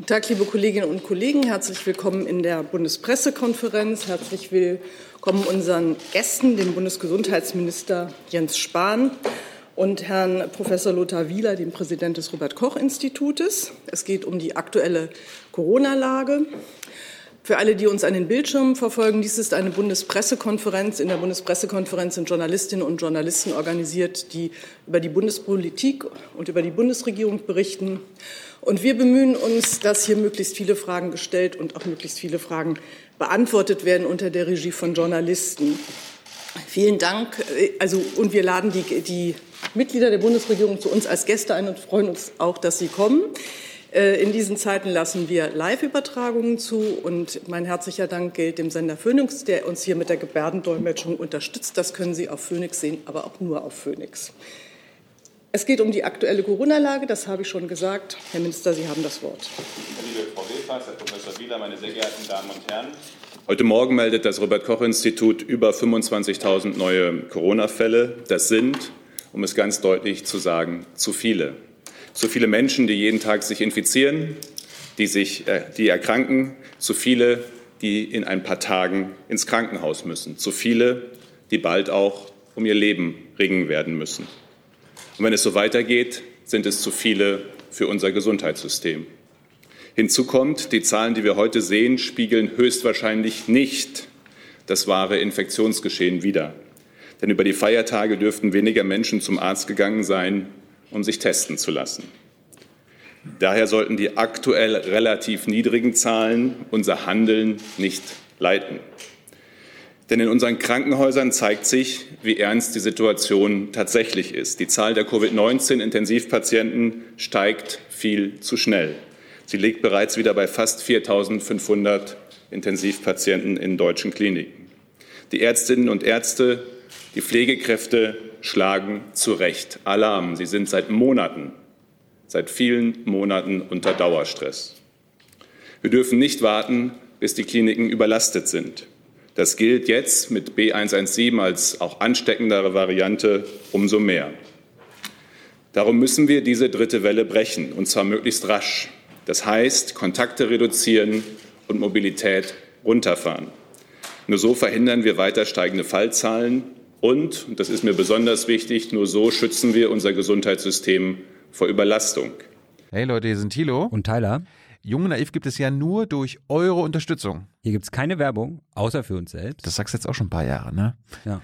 Guten Tag, liebe Kolleginnen und Kollegen. Herzlich willkommen in der Bundespressekonferenz. Herzlich willkommen unseren Gästen, dem Bundesgesundheitsminister Jens Spahn und Herrn Professor Lothar Wieler, dem Präsident des Robert Koch Institutes. Es geht um die aktuelle Corona-Lage. Für alle, die uns an den Bildschirmen verfolgen, dies ist eine Bundespressekonferenz. In der Bundespressekonferenz sind Journalistinnen und Journalisten organisiert, die über die Bundespolitik und über die Bundesregierung berichten. Und wir bemühen uns, dass hier möglichst viele Fragen gestellt und auch möglichst viele Fragen beantwortet werden unter der Regie von Journalisten. Vielen Dank. Also, und wir laden die, die Mitglieder der Bundesregierung zu uns als Gäste ein und freuen uns auch, dass sie kommen. Äh, in diesen Zeiten lassen wir Live-Übertragungen zu und mein herzlicher Dank gilt dem Sender Phoenix, der uns hier mit der Gebärdendolmetschung unterstützt. Das können Sie auf Phoenix sehen, aber auch nur auf Phoenix. Es geht um die aktuelle Corona-Lage, das habe ich schon gesagt. Herr Minister, Sie haben das Wort. Liebe Frau Wilfers, Herr Professor Wieler, meine sehr geehrten Damen und Herren. Heute Morgen meldet das Robert-Koch-Institut über 25.000 neue Corona-Fälle. Das sind, um es ganz deutlich zu sagen, zu viele zu viele Menschen, die jeden Tag sich infizieren, die, sich, äh, die erkranken, zu viele, die in ein paar Tagen ins Krankenhaus müssen, zu viele, die bald auch um ihr Leben ringen werden müssen. Und wenn es so weitergeht, sind es zu viele für unser Gesundheitssystem. Hinzu kommt, die Zahlen, die wir heute sehen, spiegeln höchstwahrscheinlich nicht das wahre Infektionsgeschehen wider. Denn über die Feiertage dürften weniger Menschen zum Arzt gegangen sein, um sich testen zu lassen. Daher sollten die aktuell relativ niedrigen Zahlen unser Handeln nicht leiten. Denn in unseren Krankenhäusern zeigt sich, wie ernst die Situation tatsächlich ist. Die Zahl der Covid-19-Intensivpatienten steigt viel zu schnell. Sie liegt bereits wieder bei fast 4.500 Intensivpatienten in deutschen Kliniken. Die Ärztinnen und Ärzte, die Pflegekräfte schlagen zu Recht Alarm. Sie sind seit Monaten, seit vielen Monaten unter Dauerstress. Wir dürfen nicht warten, bis die Kliniken überlastet sind. Das gilt jetzt mit B117 als auch ansteckendere Variante umso mehr. Darum müssen wir diese dritte Welle brechen, und zwar möglichst rasch. Das heißt, Kontakte reduzieren und Mobilität runterfahren. Nur so verhindern wir weiter steigende Fallzahlen und, und das ist mir besonders wichtig, nur so schützen wir unser Gesundheitssystem vor Überlastung. Hey Leute, hier sind Thilo und Tyler. Jung und Naiv gibt es ja nur durch eure Unterstützung. Hier gibt es keine Werbung, außer für uns selbst. Das sagst du jetzt auch schon ein paar Jahre, ne? Ja.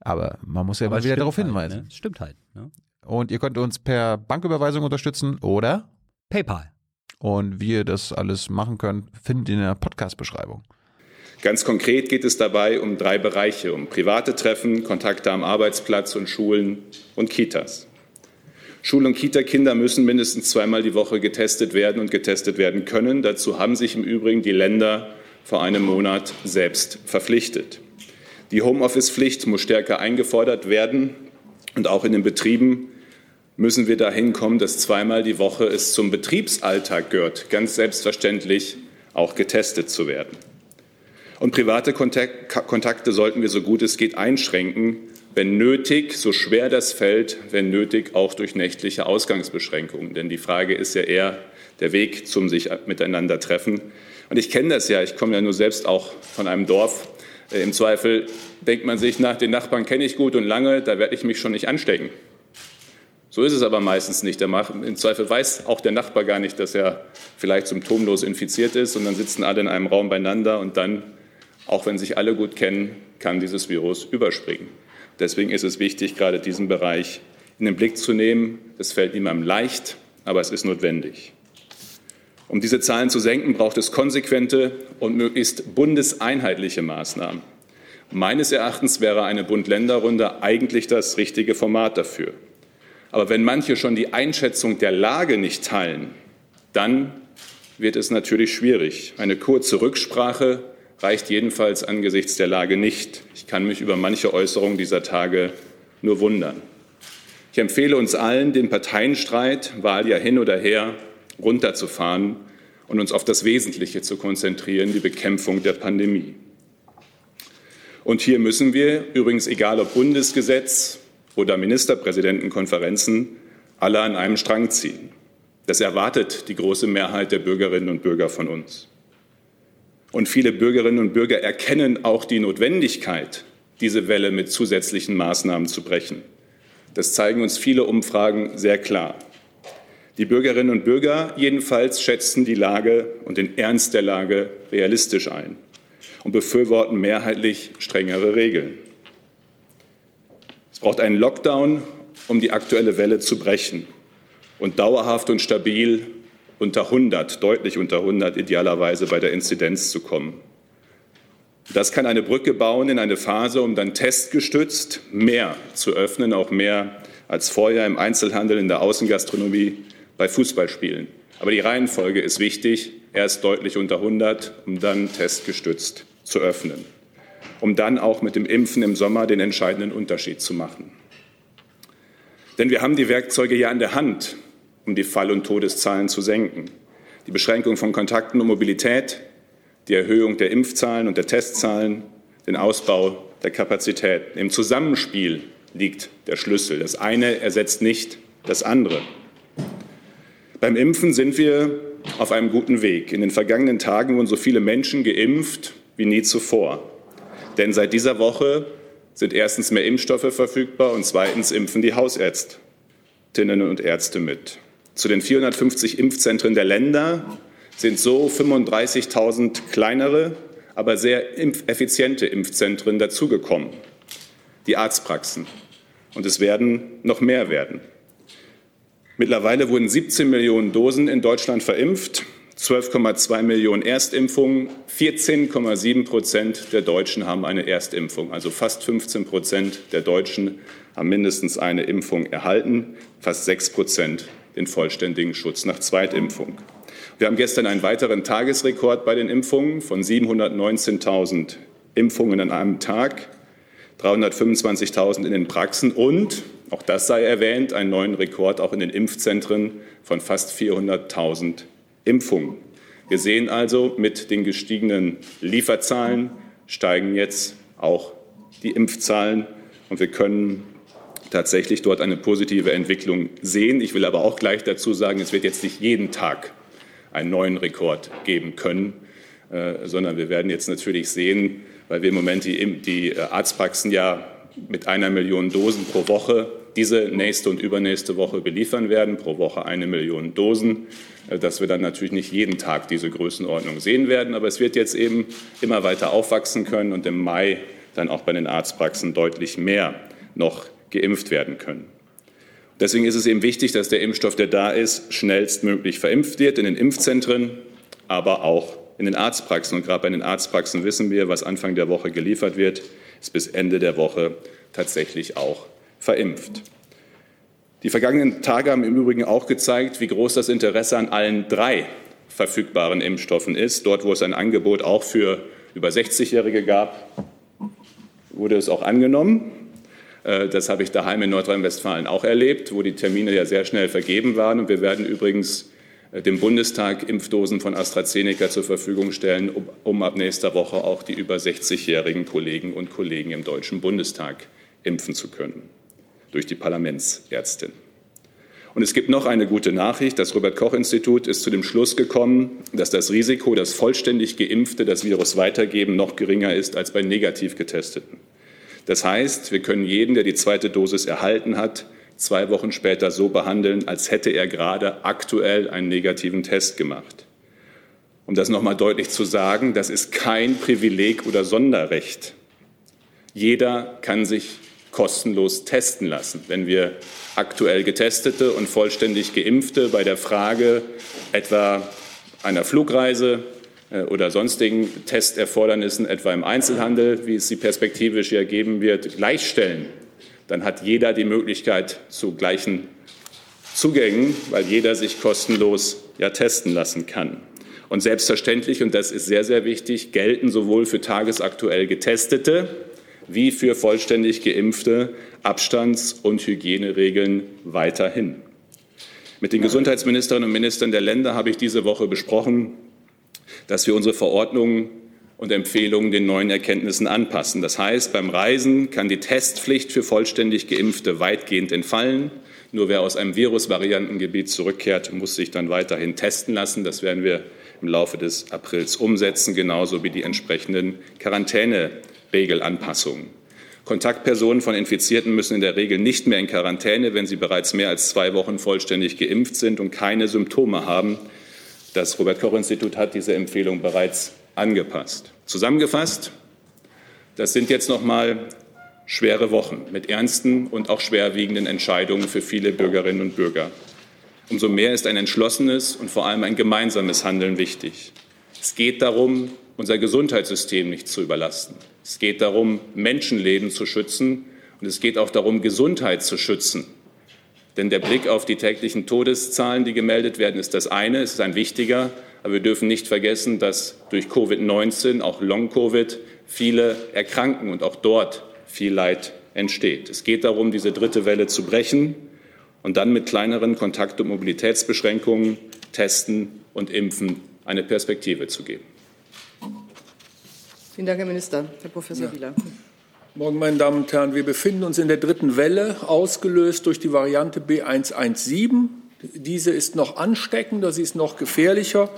Aber man muss ja Aber mal wieder darauf halt, hinweisen. Ne? Stimmt halt. Ne? Und ihr könnt uns per Banküberweisung unterstützen oder PayPal. Und wie ihr das alles machen könnt, findet ihr in der Podcast-Beschreibung. Ganz konkret geht es dabei um drei Bereiche, um private Treffen, Kontakte am Arbeitsplatz und Schulen und Kitas. Schul- und Kita-Kinder müssen mindestens zweimal die Woche getestet werden und getestet werden können. Dazu haben sich im Übrigen die Länder vor einem Monat selbst verpflichtet. Die Homeoffice-Pflicht muss stärker eingefordert werden. Und auch in den Betrieben müssen wir dahin kommen, dass zweimal die Woche es zum Betriebsalltag gehört, ganz selbstverständlich auch getestet zu werden. Und private Kontakte sollten wir so gut es geht einschränken, wenn nötig, so schwer das fällt, wenn nötig auch durch nächtliche Ausgangsbeschränkungen. Denn die Frage ist ja eher der Weg zum sich miteinander treffen. Und ich kenne das ja, ich komme ja nur selbst auch von einem Dorf. Äh, Im Zweifel denkt man sich nach, den Nachbarn kenne ich gut und lange, da werde ich mich schon nicht anstecken. So ist es aber meistens nicht. Im Zweifel weiß auch der Nachbar gar nicht, dass er vielleicht symptomlos infiziert ist und dann sitzen alle in einem Raum beieinander und dann auch wenn sich alle gut kennen, kann dieses Virus überspringen. Deswegen ist es wichtig, gerade diesen Bereich in den Blick zu nehmen. Das fällt niemandem leicht, aber es ist notwendig. Um diese Zahlen zu senken, braucht es konsequente und möglichst bundeseinheitliche Maßnahmen. Meines Erachtens wäre eine Bund-Länder-Runde eigentlich das richtige Format dafür. Aber wenn manche schon die Einschätzung der Lage nicht teilen, dann wird es natürlich schwierig. Eine kurze Rücksprache reicht jedenfalls angesichts der Lage nicht. Ich kann mich über manche Äußerungen dieser Tage nur wundern. Ich empfehle uns allen, den Parteienstreit, Wahl ja hin oder her, runterzufahren und uns auf das Wesentliche zu konzentrieren, die Bekämpfung der Pandemie. Und hier müssen wir, übrigens egal ob Bundesgesetz oder Ministerpräsidentenkonferenzen, alle an einem Strang ziehen. Das erwartet die große Mehrheit der Bürgerinnen und Bürger von uns. Und viele Bürgerinnen und Bürger erkennen auch die Notwendigkeit, diese Welle mit zusätzlichen Maßnahmen zu brechen. Das zeigen uns viele Umfragen sehr klar. Die Bürgerinnen und Bürger jedenfalls schätzen die Lage und den Ernst der Lage realistisch ein und befürworten mehrheitlich strengere Regeln. Es braucht einen Lockdown, um die aktuelle Welle zu brechen und dauerhaft und stabil unter 100, deutlich unter 100 idealerweise bei der Inzidenz zu kommen. Das kann eine Brücke bauen in eine Phase, um dann testgestützt mehr zu öffnen, auch mehr als vorher im Einzelhandel, in der Außengastronomie, bei Fußballspielen. Aber die Reihenfolge ist wichtig. Erst deutlich unter 100, um dann testgestützt zu öffnen, um dann auch mit dem Impfen im Sommer den entscheidenden Unterschied zu machen. Denn wir haben die Werkzeuge ja in der Hand, um die Fall- und Todeszahlen zu senken. Die Beschränkung von Kontakten und Mobilität, die Erhöhung der Impfzahlen und der Testzahlen, den Ausbau der Kapazitäten. Im Zusammenspiel liegt der Schlüssel. Das eine ersetzt nicht das andere. Beim Impfen sind wir auf einem guten Weg. In den vergangenen Tagen wurden so viele Menschen geimpft wie nie zuvor. Denn seit dieser Woche sind erstens mehr Impfstoffe verfügbar und zweitens impfen die Hausärztinnen und Ärzte mit. Zu den 450 Impfzentren der Länder sind so 35.000 kleinere, aber sehr effiziente Impfzentren dazugekommen. Die Arztpraxen. Und es werden noch mehr werden. Mittlerweile wurden 17 Millionen Dosen in Deutschland verimpft, 12,2 Millionen Erstimpfungen, 14,7 Prozent der Deutschen haben eine Erstimpfung. Also fast 15 Prozent der Deutschen haben mindestens eine Impfung erhalten, fast 6 Prozent den vollständigen Schutz nach Zweitimpfung. Wir haben gestern einen weiteren Tagesrekord bei den Impfungen von 719.000 Impfungen an einem Tag, 325.000 in den Praxen und, auch das sei erwähnt, einen neuen Rekord auch in den Impfzentren von fast 400.000 Impfungen. Wir sehen also, mit den gestiegenen Lieferzahlen steigen jetzt auch die Impfzahlen und wir können tatsächlich dort eine positive Entwicklung sehen. Ich will aber auch gleich dazu sagen, es wird jetzt nicht jeden Tag einen neuen Rekord geben können, äh, sondern wir werden jetzt natürlich sehen, weil wir im Moment die, äh, Arztpraxen ja mit einer Million Dosen pro Woche diese nächste und übernächste Woche beliefern werden, pro Woche eine Million Dosen, äh, dass wir dann natürlich nicht jeden Tag diese Größenordnung sehen werden. Aber es wird jetzt eben immer weiter aufwachsen können und im Mai dann auch bei den Arztpraxen deutlich mehr noch geimpft werden können. Deswegen ist es eben wichtig, dass der Impfstoff, der da ist, schnellstmöglich verimpft wird in den Impfzentren, aber auch in den Arztpraxen. Und gerade bei den Arztpraxen wissen wir, was Anfang der Woche geliefert wird, ist bis Ende der Woche tatsächlich auch verimpft. Die vergangenen Tage haben im Übrigen auch gezeigt, wie groß das Interesse an allen drei verfügbaren Impfstoffen ist. Dort, wo es ein Angebot auch für über 60-Jährige gab, wurde es auch angenommen. Äh, das habe ich daheim in Nordrhein-Westfalen auch erlebt, wo die Termine ja sehr schnell vergeben waren. Und wir werden übrigens äh, dem Bundestag Impfdosen von AstraZeneca zur Verfügung stellen, um, um ab nächster Woche auch die über 60-jährigen Kollegen und Kollegen im Deutschen Bundestag impfen zu können durch die Parlamentsärztin. Und es gibt noch eine gute Nachricht. Das Robert Koch Institut ist zu dem Schluss gekommen, dass das Risiko, dass vollständig Geimpfte das Virus weitergeben, noch geringer ist als bei negativ Getesteten. Das heißt, wir können jeden, der die zweite Dosis erhalten hat, zwei Wochen später so behandeln, als hätte er gerade aktuell einen negativen Test gemacht. Um das nochmal deutlich zu sagen, das ist kein Privileg oder Sonderrecht. Jeder kann sich kostenlos testen lassen. Wenn wir aktuell Getestete und vollständig Geimpfte bei der Frage etwa einer Flugreise oder sonstigen Testerfordernissen, etwa im Einzelhandel, wie es sie perspektivisch ja geben wird, gleichstellen, dann hat jeder die Möglichkeit zu gleichen Zugängen, weil jeder sich kostenlos ja testen lassen kann. Und selbstverständlich, und das ist sehr, sehr wichtig, gelten sowohl für tagesaktuell Getestete wie für vollständig Geimpfte Abstands- und Hygieneregeln weiterhin. Mit den Gesundheitsministerinnen und Ministern der Länder habe ich diese Woche besprochen, dass wir unsere Verordnungen und Empfehlungen den neuen Erkenntnissen anpassen. Das heißt, beim Reisen kann die Testpflicht für vollständig Geimpfte weitgehend entfallen. Nur wer aus einem Virusvariantengebiet zurückkehrt, muss sich dann weiterhin testen lassen. Das werden wir im Laufe des Aprils umsetzen, genauso wie die entsprechenden Quarantäneregelanpassungen. Kontaktpersonen von Infizierten müssen in der Regel nicht mehr in Quarantäne, wenn sie bereits mehr als zwei Wochen vollständig geimpft sind und keine Symptome haben. Das Robert Koch Institut hat diese Empfehlung bereits angepasst. Zusammengefasst, das sind jetzt noch mal schwere Wochen mit ernsten und auch schwerwiegenden Entscheidungen für viele Bürgerinnen und Bürger. Umso mehr ist ein entschlossenes und vor allem ein gemeinsames Handeln wichtig. Es geht darum, unser Gesundheitssystem nicht zu überlasten. Es geht darum, Menschenleben zu schützen und es geht auch darum, Gesundheit zu schützen. Denn der Blick auf die täglichen Todeszahlen, die gemeldet werden, ist das eine, es ist ein wichtiger, aber wir dürfen nicht vergessen, dass durch Covid-19, auch Long-Covid, viele erkranken und auch dort viel Leid entsteht. Es geht darum, diese dritte Welle zu brechen und dann mit kleineren Kontakt- und Mobilitätsbeschränkungen, Testen und Impfen eine Perspektive zu geben. Vielen Dank, Herr Minister. Herr Professor ja. Wieler. Morgen, meine Damen und Herren. Wir befinden uns in der dritten Welle, ausgelöst durch die Variante B117. Diese ist noch ansteckender, sie ist noch gefährlicher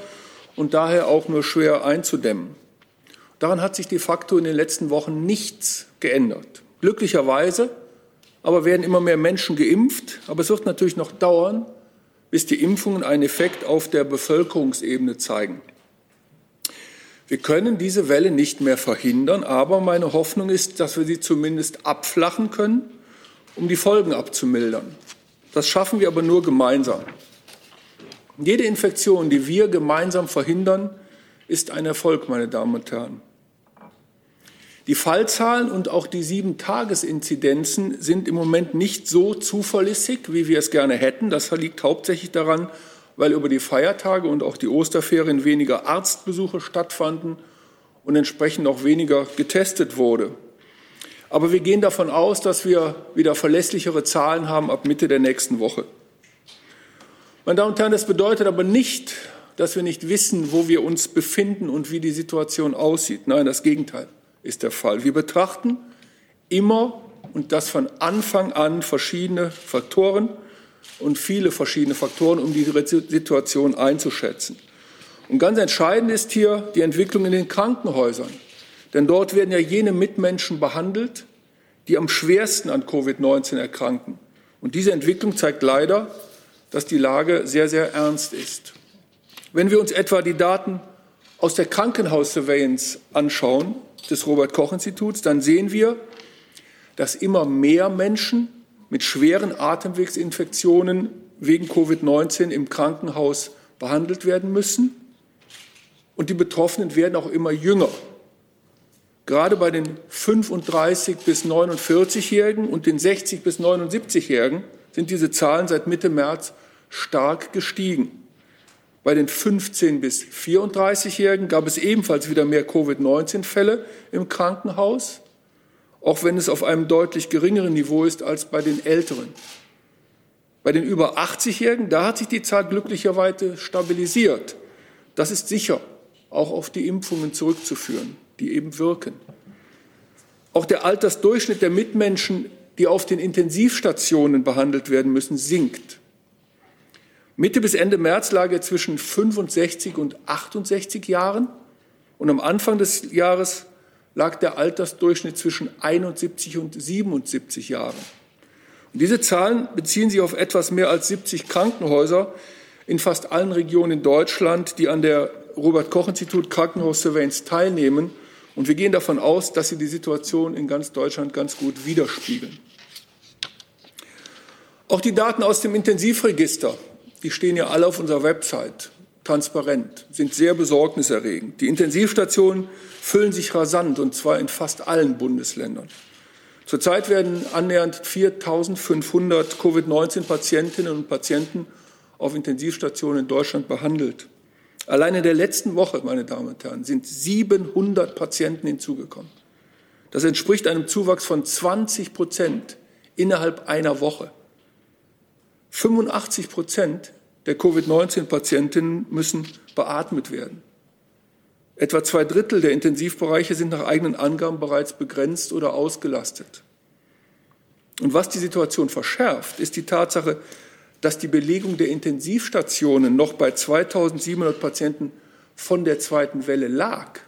und daher auch nur schwer einzudämmen. Daran hat sich de facto in den letzten Wochen nichts geändert. Glücklicherweise aber werden immer mehr Menschen geimpft. Aber es wird natürlich noch dauern, bis die Impfungen einen Effekt auf der Bevölkerungsebene zeigen. Wir können diese Welle nicht mehr verhindern, aber meine Hoffnung ist, dass wir sie zumindest abflachen können, um die Folgen abzumildern. Das schaffen wir aber nur gemeinsam. Jede Infektion, die wir gemeinsam verhindern, ist ein Erfolg, meine Damen und Herren. Die Fallzahlen und auch die Sieben-Tages-Inzidenzen sind im Moment nicht so zuverlässig, wie wir es gerne hätten. Das liegt hauptsächlich daran, weil über die Feiertage und auch die Osterferien weniger Arztbesuche stattfanden und entsprechend auch weniger getestet wurde. Aber wir gehen davon aus, dass wir wieder verlässlichere Zahlen haben ab Mitte der nächsten Woche. Meine Damen und Herren, das bedeutet aber nicht, dass wir nicht wissen, wo wir uns befinden und wie die Situation aussieht. Nein, das Gegenteil ist der Fall. Wir betrachten immer und das von Anfang an verschiedene Faktoren und viele verschiedene Faktoren, um die Situation einzuschätzen. Und ganz entscheidend ist hier die Entwicklung in den Krankenhäusern. Denn dort werden ja jene Mitmenschen behandelt, die am schwersten an Covid-19 erkranken. Und diese Entwicklung zeigt leider, dass die Lage sehr, sehr ernst ist. Wenn wir uns etwa die Daten aus der Krankenhaus-Surveillance anschauen, des Robert Koch Instituts, dann sehen wir, dass immer mehr Menschen mit schweren Atemwegsinfektionen wegen Covid-19 im Krankenhaus behandelt werden müssen. Und die Betroffenen werden auch immer jünger. Gerade bei den 35 bis 49-Jährigen und den 60 bis 79-Jährigen sind diese Zahlen seit Mitte März stark gestiegen. Bei den 15 bis 34-Jährigen gab es ebenfalls wieder mehr Covid-19-Fälle im Krankenhaus, auch wenn es auf einem deutlich geringeren Niveau ist als bei den Älteren. Bei den über 80-Jährigen, da hat sich die Zahl glücklicherweise stabilisiert. Das ist sicher auch auf die Impfungen zurückzuführen, die eben wirken. Auch der Altersdurchschnitt der Mitmenschen, die auf den Intensivstationen behandelt werden müssen, sinkt. Mitte bis Ende März lag er zwischen 65 und 68 Jahren und am Anfang des Jahres lag der Altersdurchschnitt zwischen 71 und 77 Jahren. Und diese Zahlen beziehen sich auf etwas mehr als 70 Krankenhäuser in fast allen Regionen in Deutschland, die an der Robert Koch Institut Krankenhaus Surveillance teilnehmen. Und wir gehen davon aus, dass sie die Situation in ganz Deutschland ganz gut widerspiegeln. Auch die Daten aus dem Intensivregister die stehen ja alle auf unserer Website, transparent, sind sehr besorgniserregend. Die Intensivstationen füllen sich rasant, und zwar in fast allen Bundesländern. Zurzeit werden annähernd 4.500 Covid-19-Patientinnen und Patienten auf Intensivstationen in Deutschland behandelt. Allein in der letzten Woche, meine Damen und Herren, sind 700 Patienten hinzugekommen. Das entspricht einem Zuwachs von 20 Prozent innerhalb einer Woche. 85 Prozent der Covid-19-Patientinnen müssen beatmet werden. Etwa zwei Drittel der Intensivbereiche sind nach eigenen Angaben bereits begrenzt oder ausgelastet. Und was die Situation verschärft, ist die Tatsache, dass die Belegung der Intensivstationen noch bei 2700 Patienten von der zweiten Welle lag.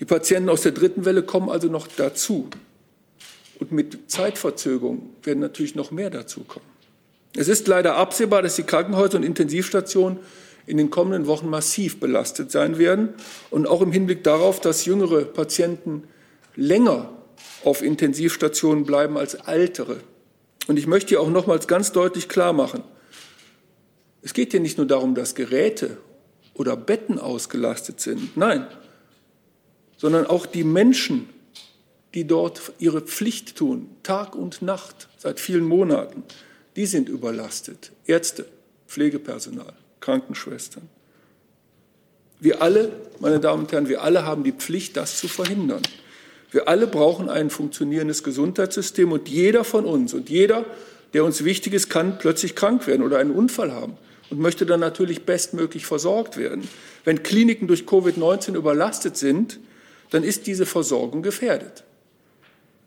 Die Patienten aus der dritten Welle kommen also noch dazu. Und mit Zeitverzögerung werden natürlich noch mehr dazukommen. Es ist leider absehbar, dass die Krankenhäuser und Intensivstationen in den kommenden Wochen massiv belastet sein werden. Und auch im Hinblick darauf, dass jüngere Patienten länger auf Intensivstationen bleiben als ältere. Und ich möchte hier auch nochmals ganz deutlich klar machen, es geht hier nicht nur darum, dass Geräte oder Betten ausgelastet sind. Nein, sondern auch die Menschen, die dort ihre Pflicht tun, Tag und Nacht, seit vielen Monaten, die sind überlastet. Ärzte, Pflegepersonal, Krankenschwestern. Wir alle, meine Damen und Herren, wir alle haben die Pflicht, das zu verhindern. Wir alle brauchen ein funktionierendes Gesundheitssystem und jeder von uns und jeder, der uns wichtig ist, kann plötzlich krank werden oder einen Unfall haben und möchte dann natürlich bestmöglich versorgt werden. Wenn Kliniken durch Covid-19 überlastet sind, dann ist diese Versorgung gefährdet.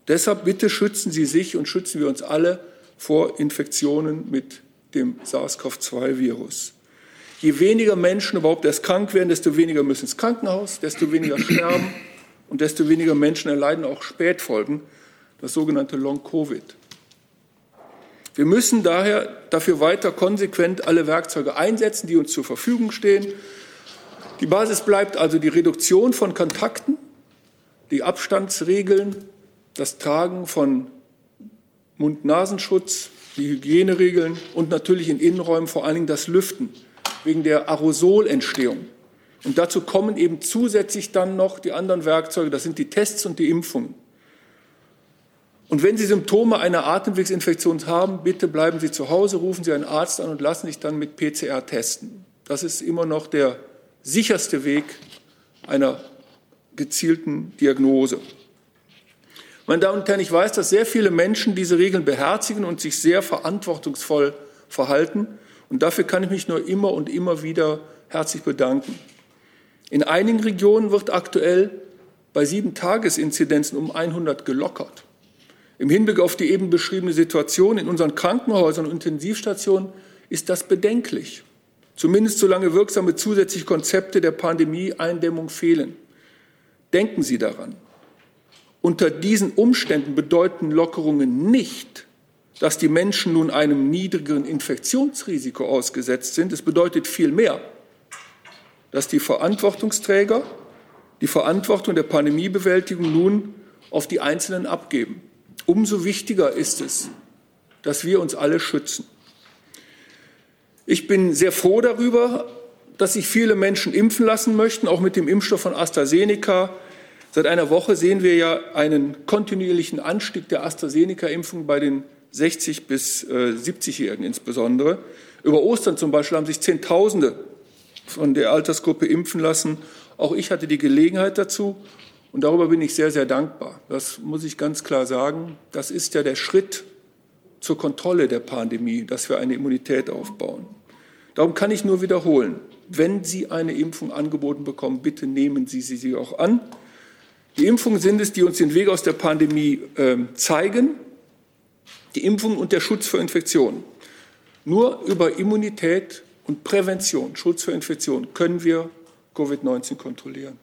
Deshalb bitte schützen Sie sich und schützen wir uns alle vor Infektionen mit dem SARS-CoV-2-Virus. Je weniger Menschen überhaupt erst krank werden, desto weniger müssen ins Krankenhaus, desto weniger sterben und desto weniger Menschen erleiden auch Spätfolgen, das sogenannte Long-Covid. Wir müssen daher dafür weiter konsequent alle Werkzeuge einsetzen, die uns zur Verfügung stehen. Die Basis bleibt also die Reduktion von Kontakten, die Abstandsregeln, das Tragen von Mund-Nasenschutz, die Hygieneregeln und natürlich in Innenräumen vor allen Dingen das Lüften wegen der Aerosolentstehung. Und dazu kommen eben zusätzlich dann noch die anderen Werkzeuge, das sind die Tests und die Impfungen. Und wenn Sie Symptome einer Atemwegsinfektion haben, bitte bleiben Sie zu Hause, rufen Sie einen Arzt an und lassen sich dann mit PCR testen. Das ist immer noch der sicherste Weg einer gezielten Diagnose. Meine Damen und Herren, ich weiß, dass sehr viele Menschen diese Regeln beherzigen und sich sehr verantwortungsvoll verhalten. Und dafür kann ich mich nur immer und immer wieder herzlich bedanken. In einigen Regionen wird aktuell bei sieben Tagesinzidenzen um 100 gelockert. Im Hinblick auf die eben beschriebene Situation in unseren Krankenhäusern und Intensivstationen ist das bedenklich. Zumindest solange wirksame zusätzliche Konzepte der Pandemie-Eindämmung fehlen. Denken Sie daran. Unter diesen Umständen bedeuten Lockerungen nicht, dass die Menschen nun einem niedrigeren Infektionsrisiko ausgesetzt sind. Es bedeutet vielmehr, dass die Verantwortungsträger die Verantwortung der Pandemiebewältigung nun auf die Einzelnen abgeben. Umso wichtiger ist es, dass wir uns alle schützen. Ich bin sehr froh darüber, dass sich viele Menschen impfen lassen möchten, auch mit dem Impfstoff von AstraZeneca. Seit einer Woche sehen wir ja einen kontinuierlichen Anstieg der AstraZeneca-Impfung bei den 60 bis äh, 70-Jährigen insbesondere. Über Ostern zum Beispiel haben sich Zehntausende von der Altersgruppe impfen lassen. Auch ich hatte die Gelegenheit dazu und darüber bin ich sehr, sehr dankbar. Das muss ich ganz klar sagen. Das ist ja der Schritt zur Kontrolle der Pandemie, dass wir eine Immunität aufbauen. Darum kann ich nur wiederholen, wenn Sie eine Impfung angeboten bekommen, bitte nehmen Sie sie auch an. Die Impfungen sind es, die uns den Weg aus der Pandemie äh, zeigen. Die Impfung und der Schutz vor Infektionen. Nur über Immunität und Prävention, Schutz vor Infektionen, können wir Covid-19 kontrollieren.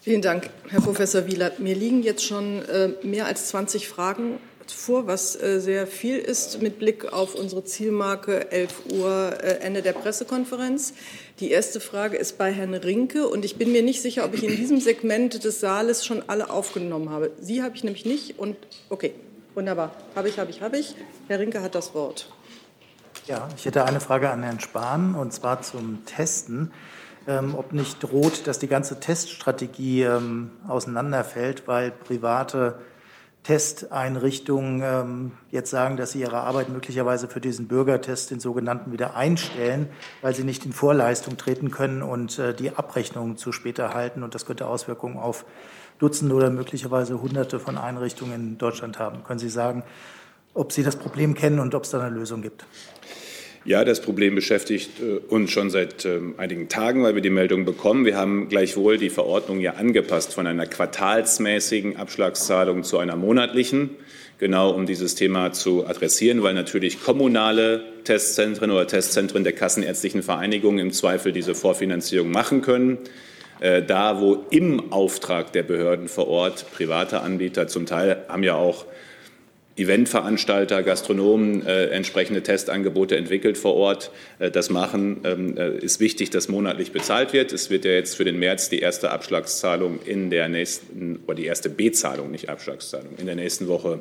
Vielen Dank, Herr Professor Wieler. Mir liegen jetzt schon äh, mehr als 20 Fragen vor, was äh, sehr viel ist mit Blick auf unsere Zielmarke 11 Uhr äh, Ende der Pressekonferenz. Die erste Frage ist bei Herrn Rinke und ich bin mir nicht sicher, ob ich in diesem Segment des Saales schon alle aufgenommen habe. Sie habe ich nämlich nicht und okay, wunderbar. Habe ich, habe ich, habe ich. Herr Rinke hat das Wort. Ja, ich hätte eine Frage an Herrn Spahn und zwar zum Testen. Ähm, ob nicht droht, dass die ganze Teststrategie ähm, auseinanderfällt, weil private Testeinrichtungen ähm, jetzt sagen, dass sie ihre Arbeit möglicherweise für diesen Bürgertest, den sogenannten, wieder einstellen, weil sie nicht in Vorleistung treten können und äh, die Abrechnungen zu spät erhalten. Und das könnte Auswirkungen auf Dutzende oder möglicherweise Hunderte von Einrichtungen in Deutschland haben. Können Sie sagen, ob Sie das Problem kennen und ob es da eine Lösung gibt? Ja, das Problem beschäftigt äh, uns schon seit ähm, einigen Tagen, weil wir die Meldung bekommen. Wir haben gleichwohl die Verordnung ja angepasst von einer quartalsmäßigen Abschlagszahlung zu einer monatlichen, genau um dieses Thema zu adressieren, weil natürlich kommunale Testzentren oder Testzentren der Kassenärztlichen Vereinigung im Zweifel diese Vorfinanzierung machen können. Äh, da, wo im Auftrag der Behörden vor Ort private Anbieter zum Teil haben ja auch Eventveranstalter, Gastronomen äh, entsprechende Testangebote entwickelt vor Ort. Äh, das machen, ähm, äh, ist wichtig, dass monatlich bezahlt wird. Es wird ja jetzt für den März die erste Abschlagszahlung in der nächsten, oder die erste Bezahlung, nicht Abschlagszahlung, in der nächsten Woche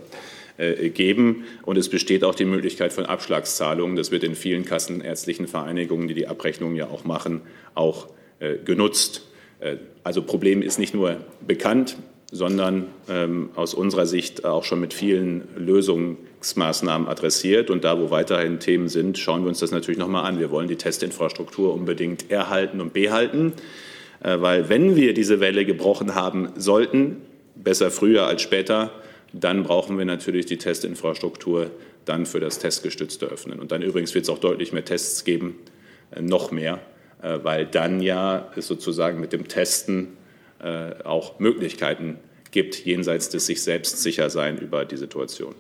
äh, geben. Und es besteht auch die Möglichkeit von Abschlagszahlungen. Das wird in vielen kassenärztlichen Vereinigungen, die die Abrechnungen ja auch machen, auch äh, genutzt. Äh, also Problem ist nicht nur bekannt, sondern ähm, aus unserer Sicht auch schon mit vielen Lösungsmaßnahmen adressiert. Und da, wo weiterhin Themen sind, schauen wir uns das natürlich noch mal an. Wir wollen die Testinfrastruktur unbedingt erhalten und behalten, äh, weil wenn wir diese Welle gebrochen haben sollten, besser früher als später, dann brauchen wir natürlich die Testinfrastruktur dann für das testgestützte Öffnen. Und dann übrigens wird es auch deutlich mehr Tests geben, äh, noch mehr, äh, weil dann ja sozusagen mit dem Testen auch Möglichkeiten gibt, jenseits des sich selbst sicher sein über die Situation.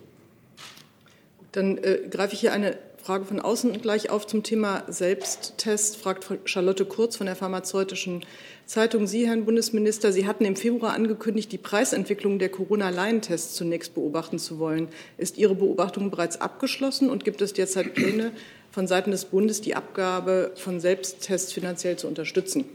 Dann äh, greife ich hier eine Frage von außen gleich auf zum Thema Selbsttest, fragt Charlotte Kurz von der Pharmazeutischen Zeitung. Sie, Herrn Bundesminister, Sie hatten im Februar angekündigt, die Preisentwicklung der Corona-Laientests zunächst beobachten zu wollen. Ist Ihre Beobachtung bereits abgeschlossen und gibt es derzeit Pläne von Seiten des Bundes, die Abgabe von Selbsttests finanziell zu unterstützen?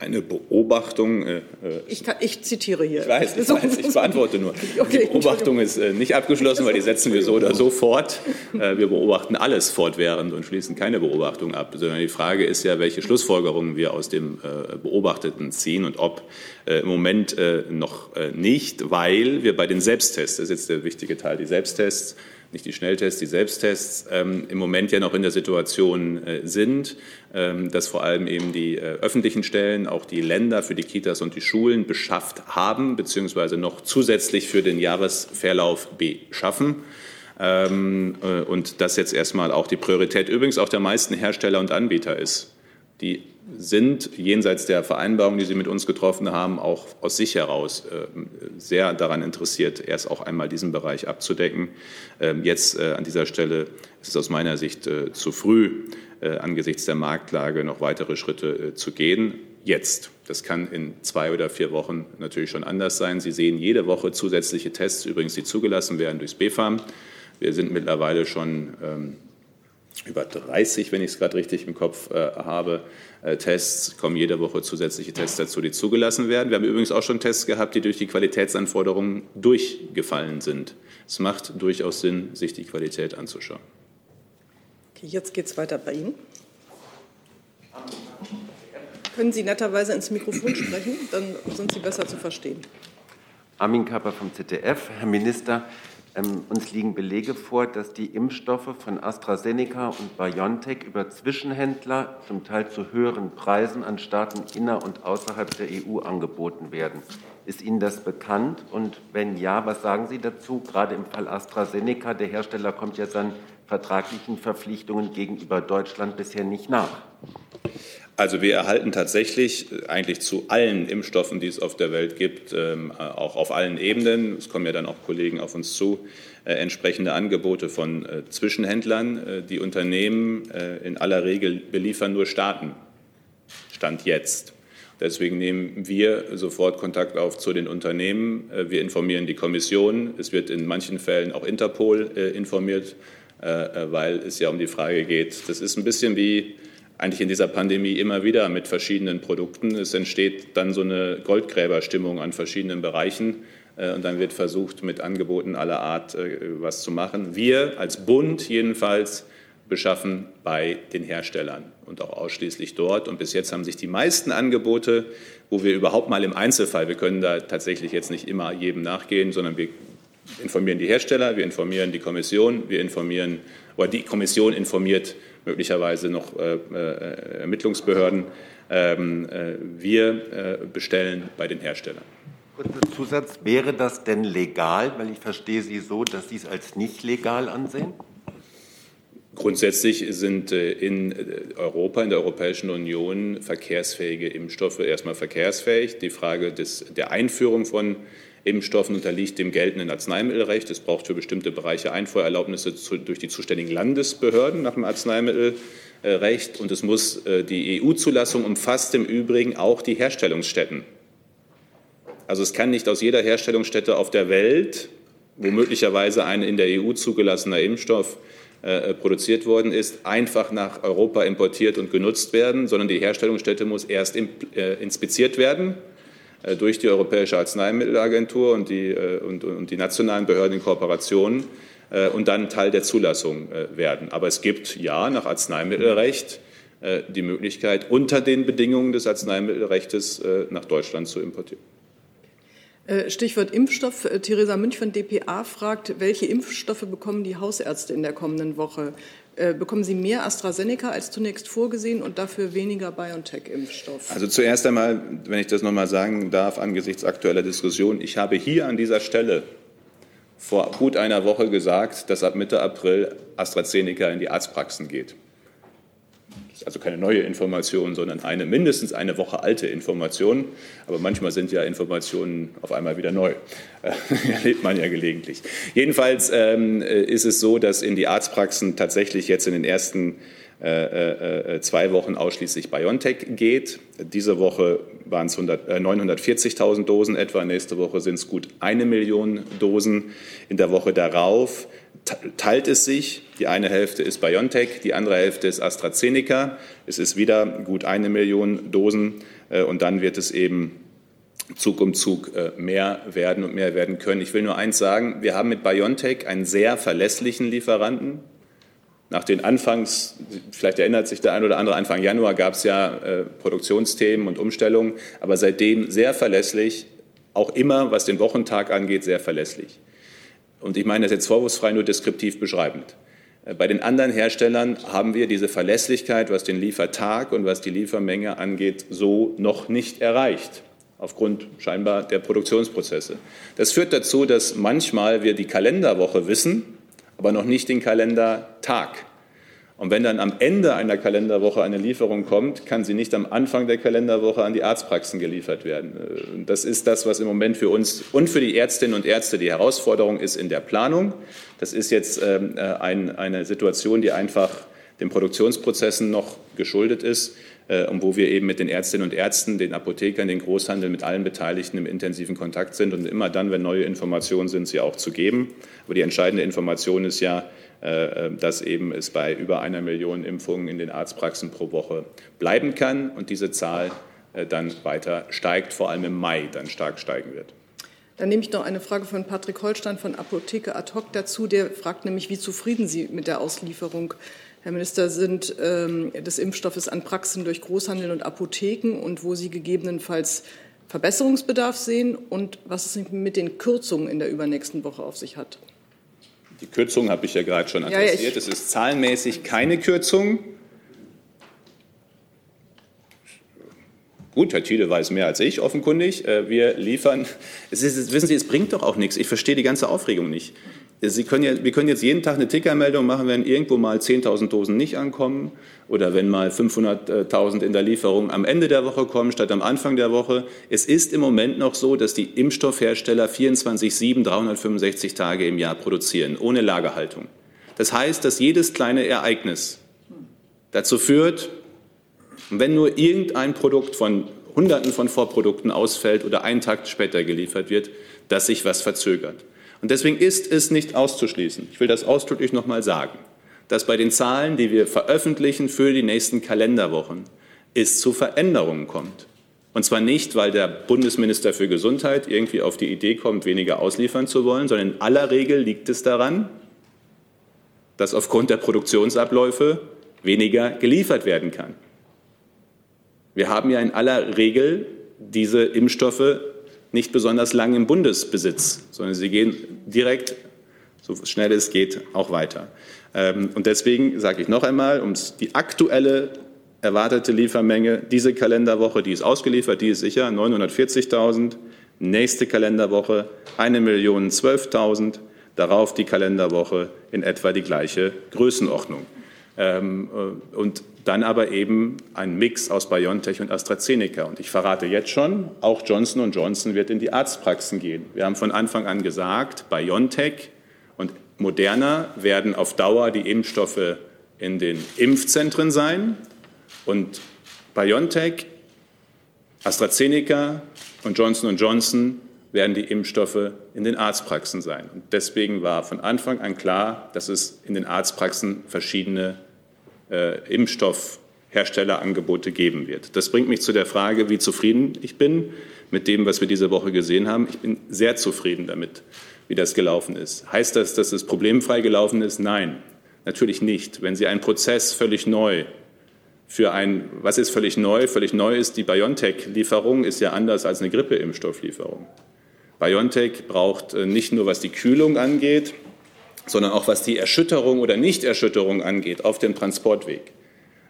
Eine Beobachtung. Äh, äh, ich, kann, ich, zitiere hier. Ich weiß, ich, weiß, ich beantworte nur. Okay, die Beobachtung ist äh, nicht abgeschlossen, weil die setzen wir so oder so fort. Äh, wir beobachten alles fortwährend und schließen keine Beobachtung ab, sondern die Frage ist ja, welche Schlussfolgerungen wir aus dem äh, Beobachteten ziehen und ob äh, im Moment noch nicht, weil wir bei den Selbsttests, das ist jetzt der wichtige Teil, die Selbsttests, nicht die Schnelltests, die Selbsttests, ähm, im Moment ja noch in der Situation äh, sind, ähm, dass vor allem eben die äh, öffentlichen Stellen, auch die Länder für die Kitas und die Schulen beschafft haben, beziehungsweise noch zusätzlich für den Jahresverlauf beschaffen. Ähm, äh, und das jetzt erstmal auch die Priorität übrigens auch der meisten Hersteller und Anbieter ist. Die sind jenseits der Vereinbarung, die Sie mit uns getroffen haben, auch aus sich heraus äh, sehr daran interessiert, erst auch einmal diesen Bereich abzudecken. Ähm, jetzt äh, an dieser Stelle ist es aus meiner Sicht äh, zu früh, angesichts der Marktlage noch weitere Schritte zu gehen. Jetzt. Das kann in zwei oder vier Wochen natürlich schon anders sein. Sie sehen jede Woche zusätzliche Tests, übrigens, die zugelassen werden durchs BfArM. Wir sind mittlerweile schon ähm, über 30, wenn ich es gerade richtig im Kopf äh, habe, äh, Tests, kommen jede Woche zusätzliche Tests dazu, die zugelassen werden. Wir haben übrigens auch schon Tests gehabt, die durch die Qualitätsanforderungen durchgefallen sind. Es macht durchaus Sinn, sich die Qualität anzuschauen. Okay, jetzt geht es weiter bei Ihnen. Können Sie netterweise ins Mikrofon sprechen? Dann sind Sie besser zu verstehen. Armin Kapper vom ZDF. Herr Minister, ähm, uns liegen Belege vor, dass die Impfstoffe von AstraZeneca und BioNTech über Zwischenhändler zum Teil zu höheren Preisen an Staaten inner und außerhalb der EU angeboten werden. Ist Ihnen das bekannt? Und wenn ja, was sagen Sie dazu? Gerade im Fall AstraZeneca, der Hersteller kommt ja seinen vertraglichen Verpflichtungen gegenüber Deutschland bisher nicht nach. Also wir erhalten tatsächlich äh, eigentlich zu allen Impfstoffen, die es auf der Welt gibt, ähm, äh, auch auf allen Ebenen, es kommen ja dann auch Kollegen auf uns zu, äh, entsprechende Angebote von Zwischenhändlern. Die Unternehmen in aller Regel beliefern nur Staaten, Stand jetzt. Deswegen nehmen wir sofort Kontakt auf zu den Unternehmen. Wir informieren die Kommission. Es wird in manchen Fällen auch Interpol informiert, weil es ja um die Frage geht. Das ist ein bisschen wie eigentlich in dieser Pandemie immer wieder mit verschiedenen Produkten. Es entsteht dann so eine Goldgräberstimmung an verschiedenen Bereichen äh, und dann wird versucht, mit Angeboten aller Art äh, was zu machen. Wir als Bund jedenfalls beschaffen bei den Herstellern und auch ausschließlich dort. Und bis jetzt haben sich die meisten Angebote, wo wir überhaupt mal im Einzelfall, wir können da tatsächlich jetzt nicht immer jedem nachgehen, sondern wir informieren die Hersteller, wir informieren die Kommission, wir informieren, oder die Kommission informiert möglicherweise noch äh, äh, Ermittlungsbehörden. Ähm, äh, wir bestellen bei den Herstellern. Kurzer Zusatz, wäre das denn legal? Weil ich verstehe Sie so, dass Sie es als nicht legal ansehen? Grundsätzlich sind in Europa, in der Europäischen Union verkehrsfähige Impfstoffe erstmal verkehrsfähig. Die Frage des, der Einführung von Impfstoffen unterliegt dem geltenden Arzneimittelrecht. Es braucht für bestimmte Bereiche Einfuhrerlaubnisse durch die zuständigen Landesbehörden nach dem Arzneimittelrecht. Und es muss äh, die EU-Zulassung umfasst im Übrigen auch die Herstellungsstätten. Also es kann nicht aus jeder Herstellungsstätte auf der Welt, wo möglicherweise ein in der EU zugelassener Impfstoff äh, produziert worden ist, einfach nach Europa importiert und genutzt werden, sondern die Herstellungsstätte muss erst äh, inspiziert werden äh, durch die Europäische Arzneimittelagentur und die, und, und die nationalen Behörden in Kooperation und dann Teil der Zulassung werden. Aber es gibt ja nach Arzneimittelrecht die Möglichkeit, unter den Bedingungen des Arzneimittelrechts nach Deutschland zu importieren. Äh, Stichwort Impfstoff. Äh, Theresa Münch von dpa fragt, welche Impfstoffe bekommen die Hausärzte in der kommenden Woche? Äh, bekommen sie mehr AstraZeneca als zunächst vorgesehen und dafür weniger BioNTech-Impfstoff? Also zuerst einmal, wenn ich das noch mal sagen darf, angesichts aktueller Diskussion, ich habe hier an dieser Stelle vor gut einer Woche gesagt, dass ab Mitte April AstraZeneca in die Arztpraxen geht also keine neue Information, sondern eine mindestens eine Woche alte Information. Aber manchmal sind ja Informationen auf einmal wieder neu. Erlebt man ja gelegentlich. Jedenfalls ähm, ist es so, dass in die Arztpraxen tatsächlich jetzt in den ersten äh, äh, zwei Wochen ausschließlich BioNTech geht. Diese Woche waren es 940.000 Dosen etwa, nächste Woche sind es gut eine Million Dosen. In der Woche darauf teilt es sich. Die eine Hälfte ist BioNTech, die andere Hälfte ist AstraZeneca. Es ist wieder gut eine Million Dosen äh, und dann wird es eben Zug um Zug äh, mehr werden und mehr werden können. Ich will nur eins sagen, wir haben mit BioNTech einen sehr verlässlichen Lieferanten. Nach den Anfangs, vielleicht erinnert sich der ein oder andere, Anfang Januar gab es ja äh, Produktionsthemen und Umstellungen, aber seitdem sehr verlässlich, auch immer, was den Wochentag angeht, sehr verlässlich. Und ich meine das jetzt vorwurfsfrei nur deskriptiv beschreibend. Äh, bei den anderen Herstellern haben wir diese Verlässlichkeit, was den Liefertag und was die Liefermenge angeht, so noch nicht erreicht, aufgrund scheinbar der Produktionsprozesse. Das führt dazu, dass manchmal wir die Kalenderwoche wissen, aber noch nicht den Kalendertag. Und wenn dann am Ende einer Kalenderwoche eine Lieferung kommt, kann sie nicht am Anfang der Kalenderwoche an die Arztpraxen geliefert werden. Das ist das, was im Moment für uns und für die Ärztinnen und Ärzte die Herausforderung ist in der Planung. Das ist jetzt ähm, äh, eine Situation, die einfach den Produktionsprozessen noch geschuldet ist äh, und wo wir eben mit den Ärztinnen und Ärzten, den Apothekern, den Großhandel, mit allen Beteiligten im intensiven Kontakt sind und immer dann, wenn neue Informationen sind, sie auch zu geben. Aber die entscheidende Information ist ja, äh, äh, dass eben es bei über einer Million Impfungen in den Arztpraxen pro Woche bleiben kann und diese Zahl äh, dann weiter steigt, vor allem im Mai dann stark steigen wird. Dann nehme ich noch eine Frage von Patrick Holstein von Apotheke ad hoc dazu. Der fragt nämlich, wie zufrieden Sie mit der Auslieferung, Herr Minister, sind ähm, des Impfstoffes an Praxen durch Großhandel und Apotheken und wo Sie gegebenenfalls Verbesserungsbedarf sehen und was es mit den Kürzungen in der übernächsten Woche auf sich hat. Die Kürzung habe ich ja gerade schon adressiert. Ja, es ist zahlenmäßig keine Kürzung. Gut, Herr Thiele weiß mehr als ich, offenkundig. Äh, wir liefern. Es ist, wissen Sie, es bringt doch auch nichts. Ich verstehe die ganze Aufregung nicht. Sie können ja, wir können jetzt jeden Tag eine Tickermeldung machen, wenn irgendwo mal 10.000 Dosen nicht ankommen oder wenn mal 500.000 in der Lieferung am Ende der Woche kommen statt am Anfang der Woche. Es ist im Moment noch so, dass die Impfstoffhersteller 24-7, 365 Tage im Jahr produzieren, ohne Lagerhaltung. Das heißt, dass jedes kleine Ereignis dazu führt, wenn nur irgendein Produkt von Hunderten von Vorprodukten ausfällt oder einen Tag später geliefert wird, dass sich was verzögert. Und deswegen ist es nicht auszuschließen, ich will das ausdrücklich noch mal sagen, dass bei den Zahlen, die wir veröffentlichen für die nächsten Kalenderwochen, es zu Veränderungen kommt. Und zwar nicht, weil der Bundesminister für Gesundheit irgendwie auf die Idee kommt, weniger ausliefern zu wollen, sondern in aller Regel liegt es daran, dass aufgrund der Produktionsabläufe weniger geliefert werden kann. Wir haben ja in aller Regel diese Impfstoffe nicht besonders lang im Bundesbesitz, sondern sie gehen direkt, so schnell es geht, auch weiter. Ähm, und deswegen sage ich noch einmal, um die aktuelle erwartete Liefermenge, diese Kalenderwoche, die ist ausgeliefert, die ist sicher, 940.000. Nächste Kalenderwoche 1.012.000. Darauf die Kalenderwoche in etwa die gleiche Größenordnung. Ähm, äh, und dann aber eben ein Mix aus BioNTech und AstraZeneca. Und ich verrate jetzt schon, auch Johnson Johnson wird in die Arztpraxen gehen. Wir haben von Anfang an gesagt, BioNTech und Moderna werden auf Dauer die Impfstoffe in den Impfzentren sein und BioNTech, AstraZeneca und Johnson Johnson werden die Impfstoffe in den Arztpraxen sein. Und deswegen war von Anfang an klar, dass es in den Arztpraxen verschiedene äh, Impfstoffherstellerangebote geben wird. Das bringt mich zu der Frage, wie zufrieden ich bin mit dem, was wir diese Woche gesehen haben. Ich bin sehr zufrieden damit, wie das gelaufen ist. Heißt das, dass es problemfrei gelaufen ist? Nein, natürlich nicht. Wenn Sie einen Prozess völlig neu für ein, was ist völlig neu? Völlig neu ist, die BioNTech-Lieferung ist ja anders als eine Grippeimpfstofflieferung. BioNTech braucht äh, nicht nur, was die Kühlung angeht, sondern auch was die Erschütterung oder Nichterschütterung angeht auf dem Transportweg.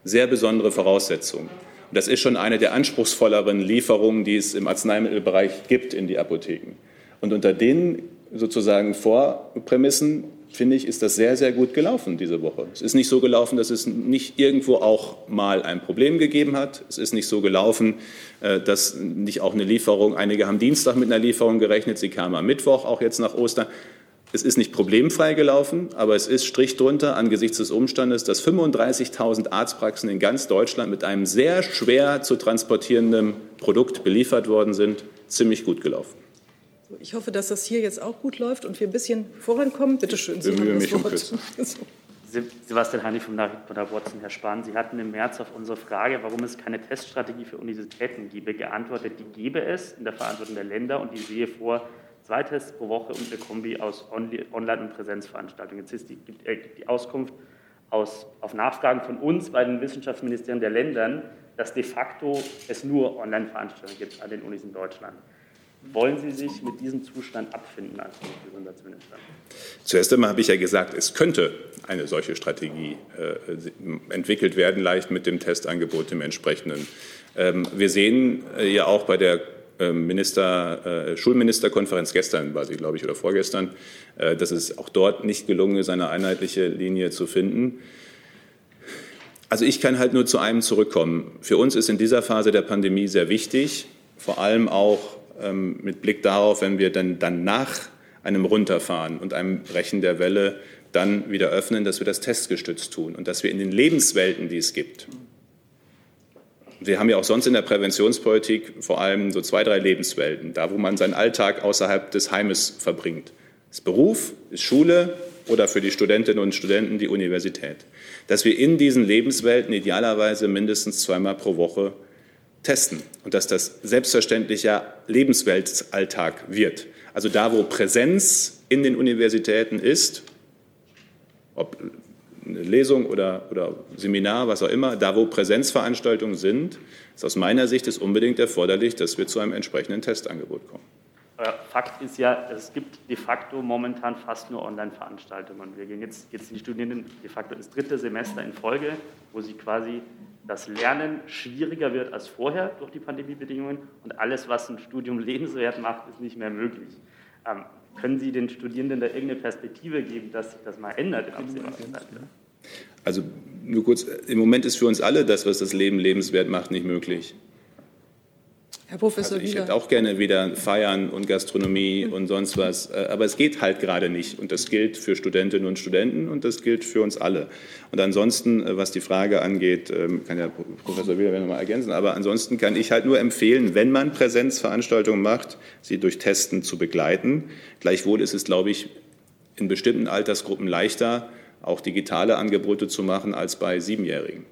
Sehr besondere Voraussetzungen. Und das ist schon eine der anspruchsvolleren Lieferungen, die es im Arzneimittelbereich gibt in die Apotheken. Und unter den sozusagen Vorprämissen finde ich, ist das sehr, sehr gut gelaufen diese Woche. Es ist nicht so gelaufen, dass es nicht irgendwo auch mal ein Problem gegeben hat. Es ist nicht so gelaufen, äh, dass nicht auch eine Lieferung, einige haben Dienstag mit einer Lieferung gerechnet, sie kam am Mittwoch, auch jetzt nach Ostern. Es ist nicht problemfrei gelaufen, aber es ist Strich drunter angesichts des Umstandes, dass 35.000 Arztpraxen in ganz Deutschland mit einem sehr schwer zu transportierenden Produkt beliefert worden sind, ziemlich gut gelaufen. Ich hoffe, dass das hier jetzt auch gut läuft und wir ein bisschen vorankommen. Bitte schön, Sie Bemühe mich um Kürze. Sebastian Heinig vom Nachrichtenportal Watson. Herr Spahn, Sie hatten im März auf unsere Frage, warum es keine Teststrategie für Universitäten gebe, geantwortet, die gebe es in der Verantwortung der Länder und die sehe vor zwei Tests pro Woche und eine Kombi aus Online- und Präsenzveranstaltungen. Jetzt ist die, gibt, äh, die Auskunft aus, auf Nachfragen von uns bei den Wissenschaftsministerien der Ländern, dass de facto es nur Online-Veranstaltungen gibt an den Unis in Deutschland. Wollen Sie sich mit diesem Zustand abfinden als Gesundheitsminister? Zuerst einmal habe ich ja gesagt, es könnte eine solche Strategie äh, entwickelt werden, leicht mit dem Testangebot, dem entsprechenden. Ähm, wir sehen äh, ja auch bei der Minister, äh, Schulministerkonferenz gestern war sie, glaube ich, oder vorgestern, äh, dass es auch dort nicht gelungen ist, eine einheitliche Linie zu finden. Also ich kann halt nur zu einem zurückkommen. Für uns ist in dieser Phase der Pandemie sehr wichtig, vor allem auch ähm, mit Blick darauf, wenn wir dann, dann nach einem Runterfahren und einem Brechen der Welle dann wieder öffnen, dass wir das testgestützt tun und dass wir in den Lebenswelten, die es gibt, wir haben ja auch sonst in der Präventionspolitik vor allem so zwei, drei Lebenswelten, da wo man seinen Alltag außerhalb des Heimes verbringt. Das Beruf, ist Schule oder für die Studentinnen und Studenten die Universität. Dass wir in diesen Lebenswelten idealerweise mindestens zweimal pro Woche testen und dass das selbstverständlicher Lebensweltalltag wird. Also da, wo Präsenz in den Universitäten ist, ob eine Lesung oder, oder Seminar, was auch immer, da wo Präsenzveranstaltungen sind, ist aus meiner Sicht es unbedingt erforderlich, dass wir zu einem entsprechenden Testangebot kommen. Fakt ist ja, es gibt de facto momentan fast nur Online-Veranstaltungen. Wir gehen jetzt, jetzt die Studierenden de facto ins dritte Semester in Folge, wo sie quasi das Lernen schwieriger wird als vorher durch die Pandemiebedingungen und alles, was ein Studium lebenswert macht, ist nicht mehr möglich. Ähm, können Sie den Studierenden da irgendeine Perspektive geben, dass sich das mal ändert in absehbarer Zeit? Also nur kurz, im Moment ist für uns alle das, was das Leben lebenswert macht, nicht möglich. Herr Professor also ich hätte auch gerne wieder Feiern und Gastronomie und sonst was, äh, aber es geht halt gerade nicht. Und das gilt für Studentinnen und Studenten und das gilt für uns alle. Und ansonsten, äh, was die Frage angeht, ähm, kann ja Professor Wieler noch mal ergänzen, aber ansonsten kann ich halt nur empfehlen, wenn man Präsenzveranstaltungen macht, sie durch Testen zu begleiten. Gleichwohl ist es, glaube ich, in bestimmten Altersgruppen leichter, auch digitale Angebote zu machen als bei Siebenjährigen.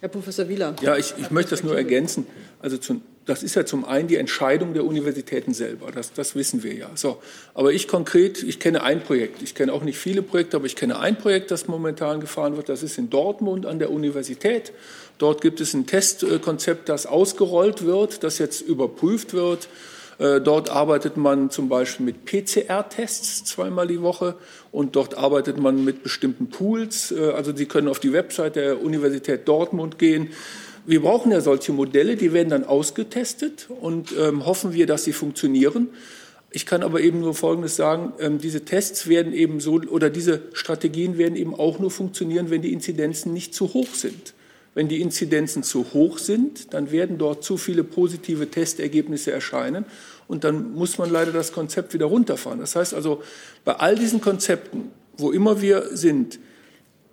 Herr Professor Wieler. Ja, ich, ich möchte das nur ergänzen. Also zu, das ist ja zum einen die Entscheidung der Universitäten selber. Das, das wissen wir ja. So, aber ich konkret, ich kenne ein Projekt. Ich kenne auch nicht viele Projekte, aber ich kenne ein Projekt, das momentan gefahren wird. Das ist in Dortmund an der Universität. Dort gibt es ein Testkonzept, das ausgerollt wird, das jetzt überprüft wird dort arbeitet man zum Beispiel mit PCR-Tests zweimal die Woche und dort arbeitet man mit bestimmten Pools. Äh, also Sie können auf die Website der Universität Dortmund gehen. Wir brauchen ja solche Modelle, die werden dann ausgetestet und ähm, hoffen wir, dass sie funktionieren. Ich kann aber eben nur Folgendes sagen, ähm, diese Tests werden eben so oder diese Strategien werden eben auch nur funktionieren, wenn die Inzidenzen nicht zu hoch sind. Wenn die Inzidenzen zu hoch sind, dann werden dort zu viele positive Testergebnisse erscheinen und dann muss man leider das Konzept wieder runterfahren. Das heißt also, bei all diesen Konzepten, wo immer wir sind,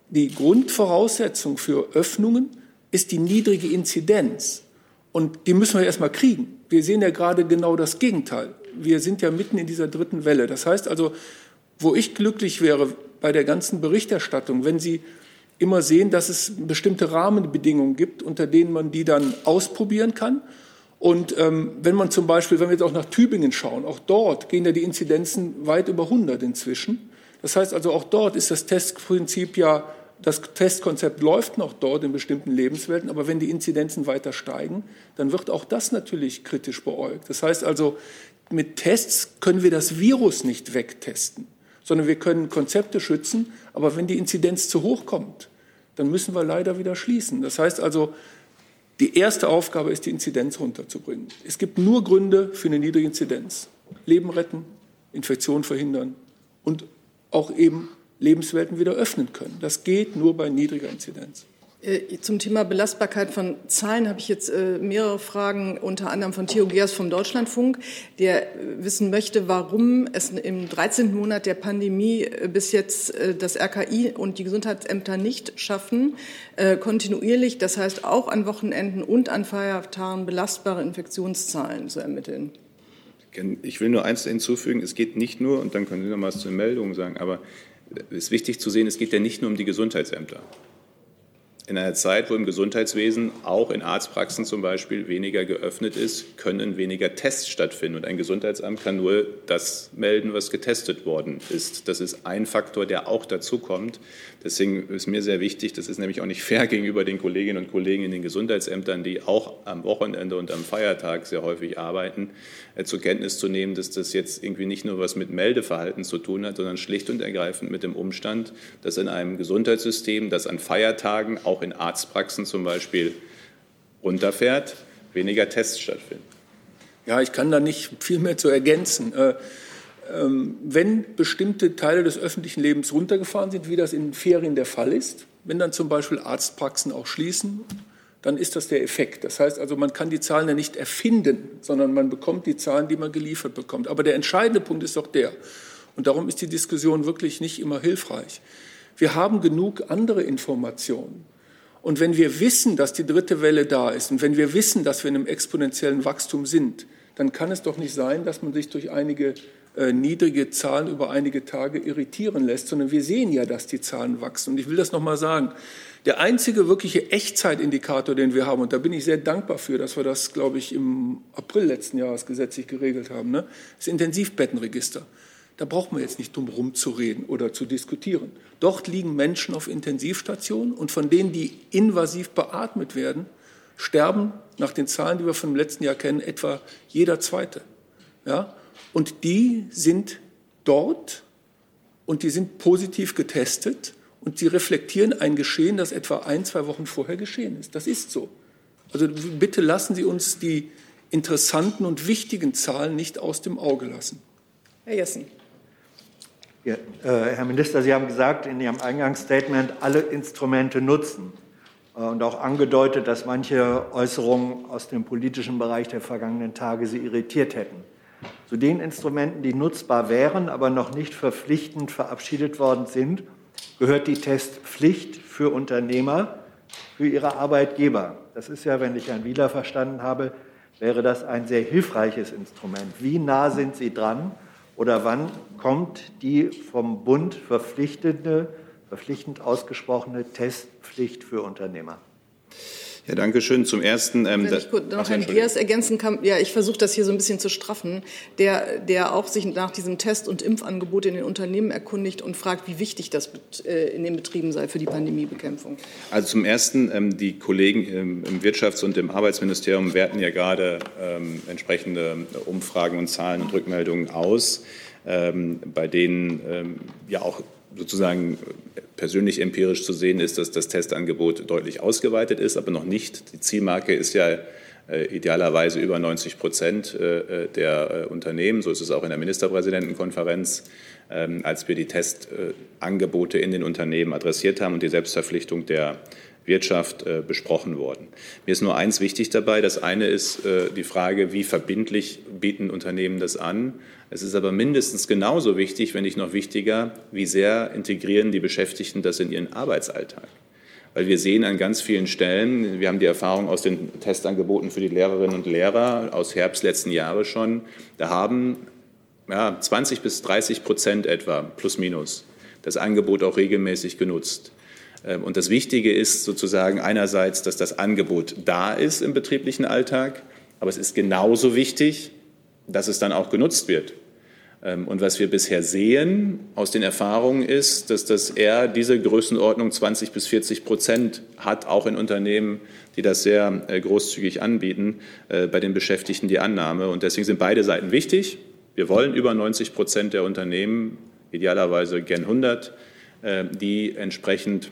die Grundvoraussetzung für Öffnungen ist die niedrige Inzidenz. Und die müssen wir erstmal kriegen. Wir sehen ja gerade genau das Gegenteil. Wir sind ja mitten in dieser dritten Welle. Das heißt also, wo ich glücklich wäre bei der ganzen Berichterstattung, wenn Sie immer sehen, dass es bestimmte Rahmenbedingungen gibt, unter denen man die dann ausprobieren kann. Und ähm, wenn man zum Beispiel, wenn wir jetzt auch nach Tübingen schauen, auch dort gehen ja die Inzidenzen weit über 100 inzwischen. Das heißt also, auch dort ist das Testprinzip ja, das Testkonzept läuft noch dort in bestimmten Lebenswelten, aber wenn die Inzidenzen weiter steigen, dann wird auch das natürlich kritisch beäugt. Das heißt also, mit Tests können wir das Virus nicht wegtesten, sondern wir können Konzepte schützen, aber wenn die Inzidenz zu hoch kommt, dann müssen wir leider wieder schließen. Das heißt also, die erste Aufgabe ist, die Inzidenz runterzubringen. Es gibt nur Gründe für eine niedrige Inzidenz. Leben retten, Infektion verhindern und auch eben Lebenswelten wieder öffnen können. Das geht nur bei niedriger Inzidenz. Äh, zum Thema Belastbarkeit von Zahlen habe ich jetzt äh, mehrere Fragen, unter anderem von Theo Geers vom Deutschlandfunk, der äh, wissen möchte, warum es im 13. Monat der Pandemie bis jetzt das RKI und die Gesundheitsämter nicht schaffen, kontinuierlich, das heißt auch an Wochenenden und an Feiertagen belastbare Infektionszahlen zu ermitteln. Ich will nur eins hinzufügen, es geht nicht nur, und dann können Sie noch mal was zu den Meldungen sagen, aber es ist wichtig zu sehen, es geht ja nicht nur um die Gesundheitsämter in einer Zeit, wo im Gesundheitswesen, auch in Arztpraxen zum Beispiel, weniger geöffnet ist, können weniger Tests stattfinden. Und ein Gesundheitsamt kann nur das melden, was getestet worden ist. Das ist ein Faktor, der auch dazu kommt. Deswegen ist mir sehr wichtig, das ist nämlich auch nicht fair gegenüber den Kolleginnen und Kollegen in den Gesundheitsämtern, die auch am Wochenende und am Feiertag sehr häufig arbeiten, äh, zur Kenntnis zu nehmen, dass das jetzt irgendwie nicht nur was mit Meldeverhalten zu tun hat, sondern schlicht und ergreifend mit dem Umstand, dass in einem Gesundheitssystem, das an Feiertagen auch in Arztpraxen zum Beispiel runterfährt, weniger Tests stattfinden. Ja, ich kann da nicht viel mehr zu ergänzen. Äh, ähm, wenn bestimmte Teile des öffentlichen Lebens runtergefahren sind, wie das in Ferien der Fall ist, wenn dann zum Beispiel Arztpraxen auch schließen, dann ist das der Effekt. Das heißt also, man kann die Zahlen ja nicht erfinden, sondern man bekommt die Zahlen, die man geliefert bekommt. Aber der entscheidende Punkt ist doch der, und darum ist die Diskussion wirklich nicht immer hilfreich. Wir haben genug andere Informationen. Und wenn wir wissen, dass die dritte Welle da ist und wenn wir wissen, dass wir in einem exponentiellen Wachstum sind, dann kann es doch nicht sein, dass man sich durch einige äh, niedrige Zahlen über einige Tage irritieren lässt, sondern wir sehen ja, dass die Zahlen wachsen. Und ich will das noch mal sagen. Der einzige wirkliche Echtzeitindikator, den wir haben, und da bin ich sehr dankbar für, dass wir das, glaube ich, im April letzten Jahres gesetzlich geregelt haben, ne, das Intensivbettenregister. Da braucht man jetzt nicht drum rumzureden oder zu diskutieren. Dort liegen Menschen auf Intensivstationen und von denen, die invasiv beatmet werden, sterben nach den Zahlen, die wir vom letzten Jahr kennen, etwa jeder Zweite. Ja? Und die sind dort und die sind positiv getestet und sie reflektieren ein Geschehen, das etwa ein, zwei Wochen vorher geschehen ist. Das ist so. Also bitte lassen Sie uns die interessanten und wichtigen Zahlen nicht aus dem Auge lassen. Herr Jessen. Ja, äh, Herr Minister, Sie haben gesagt in Ihrem Eingangsstatement, alle Instrumente nutzen und auch angedeutet, dass manche Äußerungen aus dem politischen Bereich der vergangenen Tage Sie irritiert hätten. Zu den Instrumenten, die nutzbar wären, aber noch nicht verpflichtend verabschiedet worden sind, gehört die Testpflicht für Unternehmer, für ihre Arbeitgeber. Das ist ja, wenn ich Herrn Wieler verstanden habe, wäre das ein sehr hilfreiches Instrument. Wie nah sind Sie dran oder wann kommt die vom Bund verpflichtende, verpflichtend ausgesprochene Testpflicht für Unternehmer? Ja, danke schön. Zum Ersten. Ähm, Wenn ich kurz noch Herrn Geers ergänzen kann, ja, ich versuche das hier so ein bisschen zu straffen, der, der auch sich nach diesem Test- und Impfangebot in den Unternehmen erkundigt und fragt, wie wichtig das äh, in den Betrieben sei für die Pandemiebekämpfung. Also zum Ersten, ähm, die Kollegen im, im Wirtschafts- und im Arbeitsministerium werten ja gerade ähm, entsprechende Umfragen und Zahlen und Rückmeldungen aus, ähm, bei denen ähm, ja auch sozusagen persönlich empirisch zu sehen ist, dass das Testangebot deutlich ausgeweitet ist, aber noch nicht. Die Zielmarke ist ja idealerweise über 90 Prozent der Unternehmen, so ist es auch in der Ministerpräsidentenkonferenz, ähm, als wir die Testangebote in den Unternehmen adressiert haben und die Selbstverpflichtung der Wirtschaft äh, besprochen worden. Mir ist nur eins wichtig dabei. Das eine ist äh, die Frage, wie verbindlich bieten Unternehmen das an. Es ist aber mindestens genauso wichtig, wenn nicht noch wichtiger, wie sehr integrieren die Beschäftigten das in ihren Arbeitsalltag. Weil wir sehen an ganz vielen Stellen, wir haben die Erfahrung aus den Testangeboten für die Lehrerinnen und Lehrer aus Herbst letzten Jahres schon, da haben ja, 20 bis 30 Prozent etwa, plus minus, das Angebot auch regelmäßig genutzt. Ähm, und das Wichtige ist sozusagen einerseits, dass das Angebot da ist im betrieblichen Alltag, aber es ist genauso wichtig, dass es dann auch genutzt wird. Ähm, und was wir bisher sehen aus den Erfahrungen ist, dass das eher diese Größenordnung 20 bis 40 Prozent hat, auch in Unternehmen, die das sehr äh, großzügig anbieten, äh, bei den Beschäftigten die Annahme. Und deswegen sind beide Seiten wichtig. Wir wollen über 90 Prozent der Unternehmen, idealerweise gen 100, äh, die entsprechend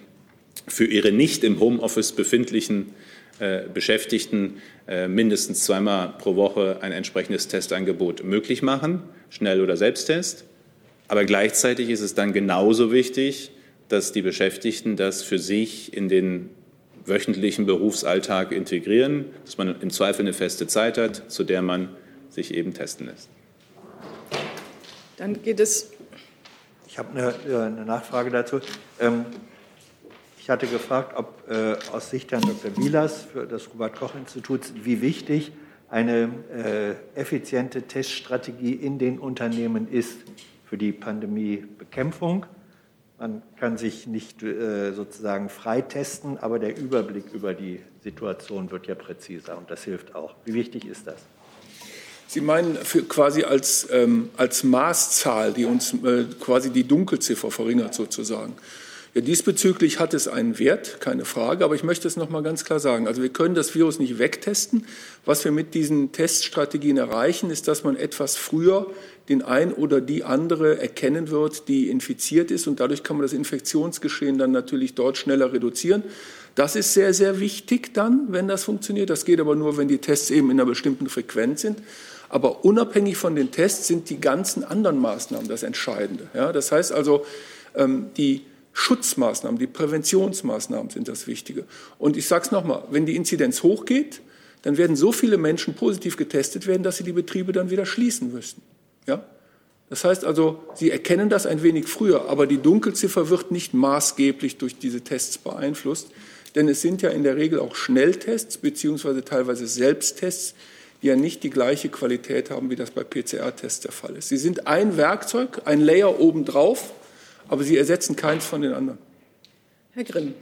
für ihre nicht im Homeoffice befindlichen äh, Beschäftigten äh, mindestens zweimal pro Woche ein entsprechendes Testangebot möglich machen, Schnell- oder Selbsttest. Aber gleichzeitig ist es dann genauso wichtig, dass die Beschäftigten das für sich in den wöchentlichen Berufsalltag integrieren, dass man im Zweifel eine feste Zeit hat, zu der man sich eben testen lässt. Dann geht es. Ich habe eine, äh, eine Nachfrage dazu. Ähm, ich hatte gefragt, ob äh, aus Sicht Herrn Dr. Wielers für das Robert-Koch-Institut, wie wichtig eine äh, effiziente Teststrategie in den Unternehmen ist für die Pandemiebekämpfung. Man kann sich nicht äh, sozusagen freitesten, aber der Überblick über die Situation wird ja präziser und das hilft auch. Wie wichtig ist das? Sie meinen quasi als, ähm, als Maßzahl, die uns äh, quasi die Dunkelziffer verringert sozusagen. Ja, diesbezüglich hat es einen Wert, keine Frage, aber ich möchte es noch mal ganz klar sagen. Also wir können das Virus nicht wegtesten. Was wir mit diesen Teststrategien erreichen, ist, dass man etwas früher den ein oder die andere erkennen wird, die infiziert ist und dadurch kann man das Infektionsgeschehen dann natürlich dort schneller reduzieren. Das ist sehr, sehr wichtig dann, wenn das funktioniert. Das geht aber nur, wenn die Tests eben in einer bestimmten Frequenz sind. Aber unabhängig von den Tests sind die ganzen anderen Maßnahmen das Entscheidende. Ja, das heißt also, ähm, die Schutzmaßnahmen, die Präventionsmaßnahmen sind das Wichtige. Und ich sage es nochmal, wenn die Inzidenz hochgeht, dann werden so viele Menschen positiv getestet werden, dass sie die Betriebe dann wieder schließen müssen. Ja? Das heißt also, Sie erkennen das ein wenig früher, aber die Dunkelziffer wird nicht maßgeblich durch diese Tests beeinflusst, denn es sind ja in der Regel auch Schnelltests beziehungsweise teilweise Selbsttests, die ja nicht die gleiche Qualität haben, wie das bei PCR-Tests der Fall ist. Sie sind ein Werkzeug, ein Layer obendrauf, aber sie ersetzen keins von den anderen. Herr Grimm.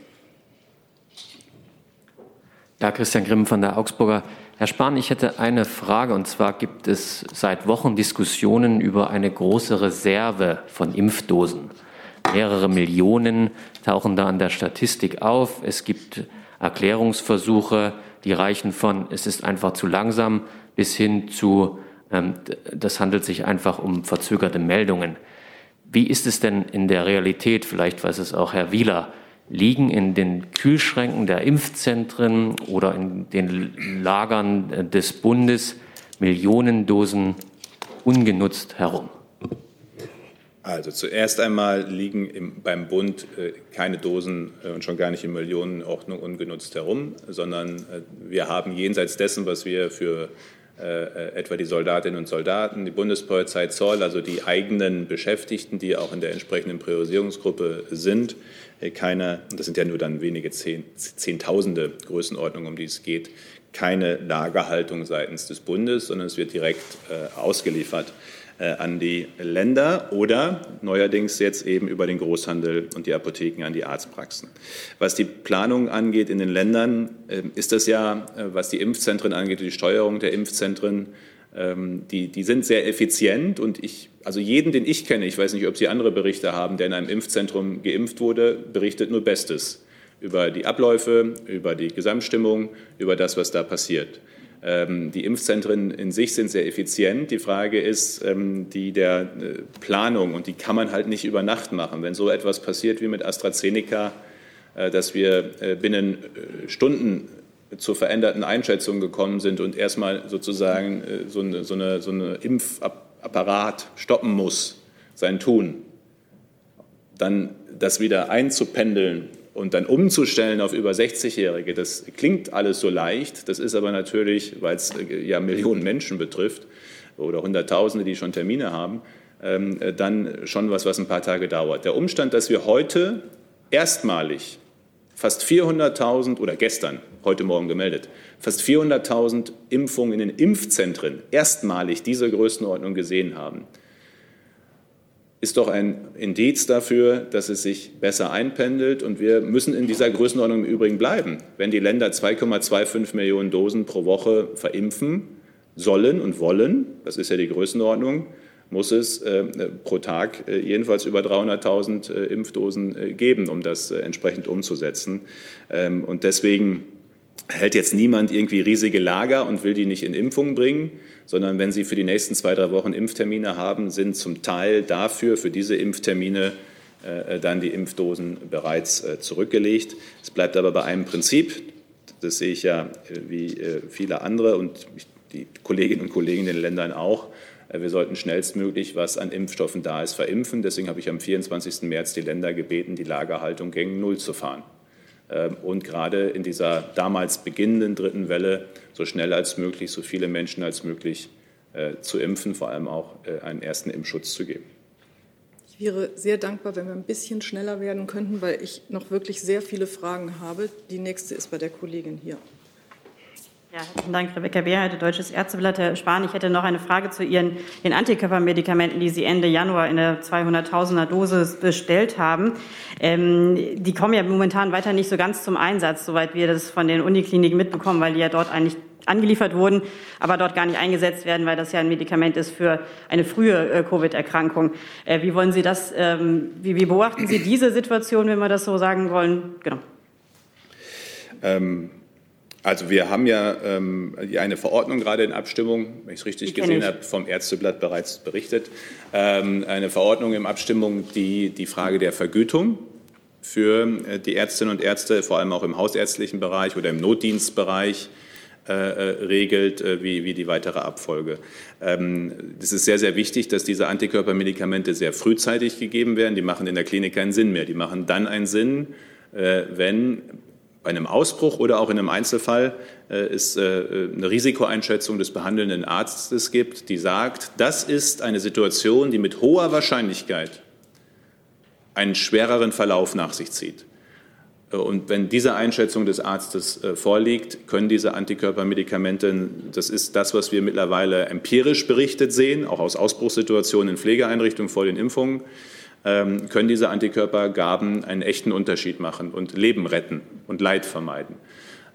Ja, Christian Grimm von der Augsburger. Herr Spahn, ich hätte eine Frage, und zwar gibt es seit Wochen Diskussionen über eine große Reserve von Impfdosen. Mehrere Millionen tauchen da an der Statistik auf. Es gibt Erklärungsversuche, die reichen von, es ist einfach zu langsam, bis hin zu, ähm, das handelt sich einfach um verzögerte Meldungen. Wie ist es denn in der Realität, vielleicht weiß es auch Herr Wieler, liegen in den Kühlschränken der Impfzentren oder in den Lagern des Bundes Millionen Dosen ungenutzt herum? Also zuerst einmal liegen im, beim Bund äh, keine Dosen äh, und schon gar nicht in Millionenordnung ungenutzt herum, sondern äh, wir haben jenseits dessen, was wir für äh, etwa die Soldatinnen und Soldaten, die Bundespolizei Zoll, also die eigenen Beschäftigten, die auch in der entsprechenden Priorisierungsgruppe sind, äh, keine, das sind ja nur dann wenige Zehn, Zehntausende Größenordnung, um die es geht, keine Lagerhaltung seitens des Bundes, sondern es wird direkt äh, ausgeliefert. Äh, an die Länder oder neuerdings jetzt eben über den Großhandel und die Apotheken an die Arztpraxen. Was die Planung angeht in den Ländern, ähm, ist das ja, äh, was die Impfzentren angeht, die Steuerung der Impfzentren, ähm, die, die sind sehr effizient und ich, also jeden, den ich kenne, ich weiß nicht, ob Sie andere Berichte haben, der in einem Impfzentrum geimpft wurde, berichtet nur Bestes über die Abläufe, über die Gesamtstimmung, über das, was da passiert. Ähm, die Impfzentren in sich sind sehr effizient. Die Frage ist ähm, die der äh, Planung und die kann man halt nicht über Nacht machen. Wenn so etwas passiert wie mit AstraZeneca, äh, dass wir äh, binnen Stunden zu veränderten Einschätzungen gekommen sind und erstmal sozusagen so eine, so eine, so eine Impfapparat stoppen muss, sein Tun, dann das wieder einzupendeln und dann umzustellen auf über 60-Jährige, das klingt alles so leicht, das ist aber natürlich, weil es äh, ja Millionen Menschen betrifft oder Hunderttausende, die schon Termine haben, ähm, dann schon was, was ein paar Tage dauert. Der Umstand, dass wir heute erstmalig fast 400.000 oder gestern, heute Morgen gemeldet, fast 400.000 Impfungen in den Impfzentren erstmalig diese Größenordnung gesehen haben, ist doch ein Indiz dafür, dass es sich besser einpendelt. Und wir müssen in dieser Größenordnung im Übrigen bleiben. Wenn die Länder 2,25 Millionen Dosen pro Woche verimpfen sollen und wollen, das ist ja die Größenordnung, muss es äh, pro Tag äh, jedenfalls über 300.000 äh, Impfdosen äh, geben, um das äh, entsprechend umzusetzen. Ähm, und deswegen hält jetzt niemand irgendwie riesige Lager und will die nicht in Impfungen bringen sondern wenn Sie für die nächsten zwei, drei Wochen Impftermine haben, sind zum Teil dafür, für diese Impftermine, äh, dann die Impfdosen bereits äh, zurückgelegt. Es bleibt aber bei einem Prinzip, das sehe ich ja äh, wie viele andere und die Kolleginnen und Kollegen in den Ländern auch. Wir sollten schnellstmöglich, was an Impfstoffen da ist, verimpfen. Deswegen habe ich am 24. März die Länder gebeten, die Lagerhaltung gegen Null zu fahren. Ähm, und gerade in dieser damals beginnenden dritten Welle so schnell als möglich, so viele Menschen als möglich äh, zu impfen, vor allem auch äh, einen ersten Impfschutz zu geben. Ich wäre sehr dankbar, wenn wir ein bisschen schneller werden könnten, weil ich noch wirklich sehr viele Fragen habe. Die nächste ist bei der Kollegin hier. Ja, herzlichen Dank, Rebecca Beerheide, Deutsches Ärzteblatt. Herr Spahn, ich hätte noch eine Frage zu Ihren den Antikörpermedikamenten, die Sie Ende Januar in der 200.000er Dosis bestellt haben. Ähm, die kommen ja momentan weiter nicht so ganz zum Einsatz, soweit wir das von den Unikliniken mitbekommen, weil die ja dort eigentlich angeliefert wurden, aber dort gar nicht eingesetzt werden, weil das ja ein Medikament ist für eine frühe äh, Covid-Erkrankung. Äh, wie wollen Sie das, ähm, wie, wie, beobachten Sie diese Situation, wenn wir das so sagen wollen? Genau. Ähm also wir haben ja ähm, eine Verordnung gerade in Abstimmung, wenn ich es richtig gesehen ich. habe, vom Ärzteblatt bereits berichtet, ähm, eine Verordnung in Abstimmung, die die Frage der Vergütung für äh, die Ärztinnen und Ärzte, vor allem auch im hausärztlichen Bereich oder im Notdienstbereich, äh, äh regelt, äh, wie, wie, die weitere Abfolge. Ähm, es ist sehr, sehr wichtig, dass diese Antikörpermedikamente sehr frühzeitig gegeben werden. Die machen in der Klinik keinen Sinn mehr. Die machen dann einen Sinn, äh, wenn bei einem Ausbruch oder auch in einem Einzelfall äh, es äh, eine Risikoeinschätzung des behandelnden Arztes gibt, die sagt, das ist eine Situation, die mit hoher Wahrscheinlichkeit einen schwereren Verlauf nach sich zieht. Äh, und wenn diese Einschätzung des Arztes vorliegt, können diese Antikörpermedikamente, das ist das, was wir mittlerweile empirisch berichtet sehen, auch aus Ausbruchssituationen in Pflegeeinrichtungen vor den Impfungen, können diese Antikörpergaben einen echten Unterschied machen und Leben retten und Leid vermeiden.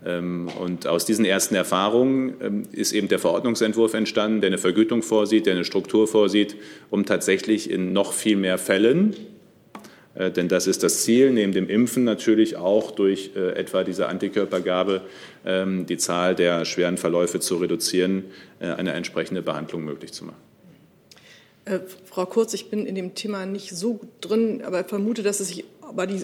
Ähm, und aus diesen ersten Erfahrungen ähm, ist eben der Verordnungsentwurf entstanden, der eine Vergütung vorsieht, der eine Struktur vorsieht, um tatsächlich in noch viel mehr Fällen, äh, denn das ist das Ziel, neben dem Impfen natürlich auch durch äh, etwa diese Antikörpergabe die Zahl der schweren Verläufe zu reduzieren, äh, eine entsprechende Behandlung möglich zu machen. Äh, Frau Kurz, ich bin in dem Thema nicht so drin, aber vermute, dass es sich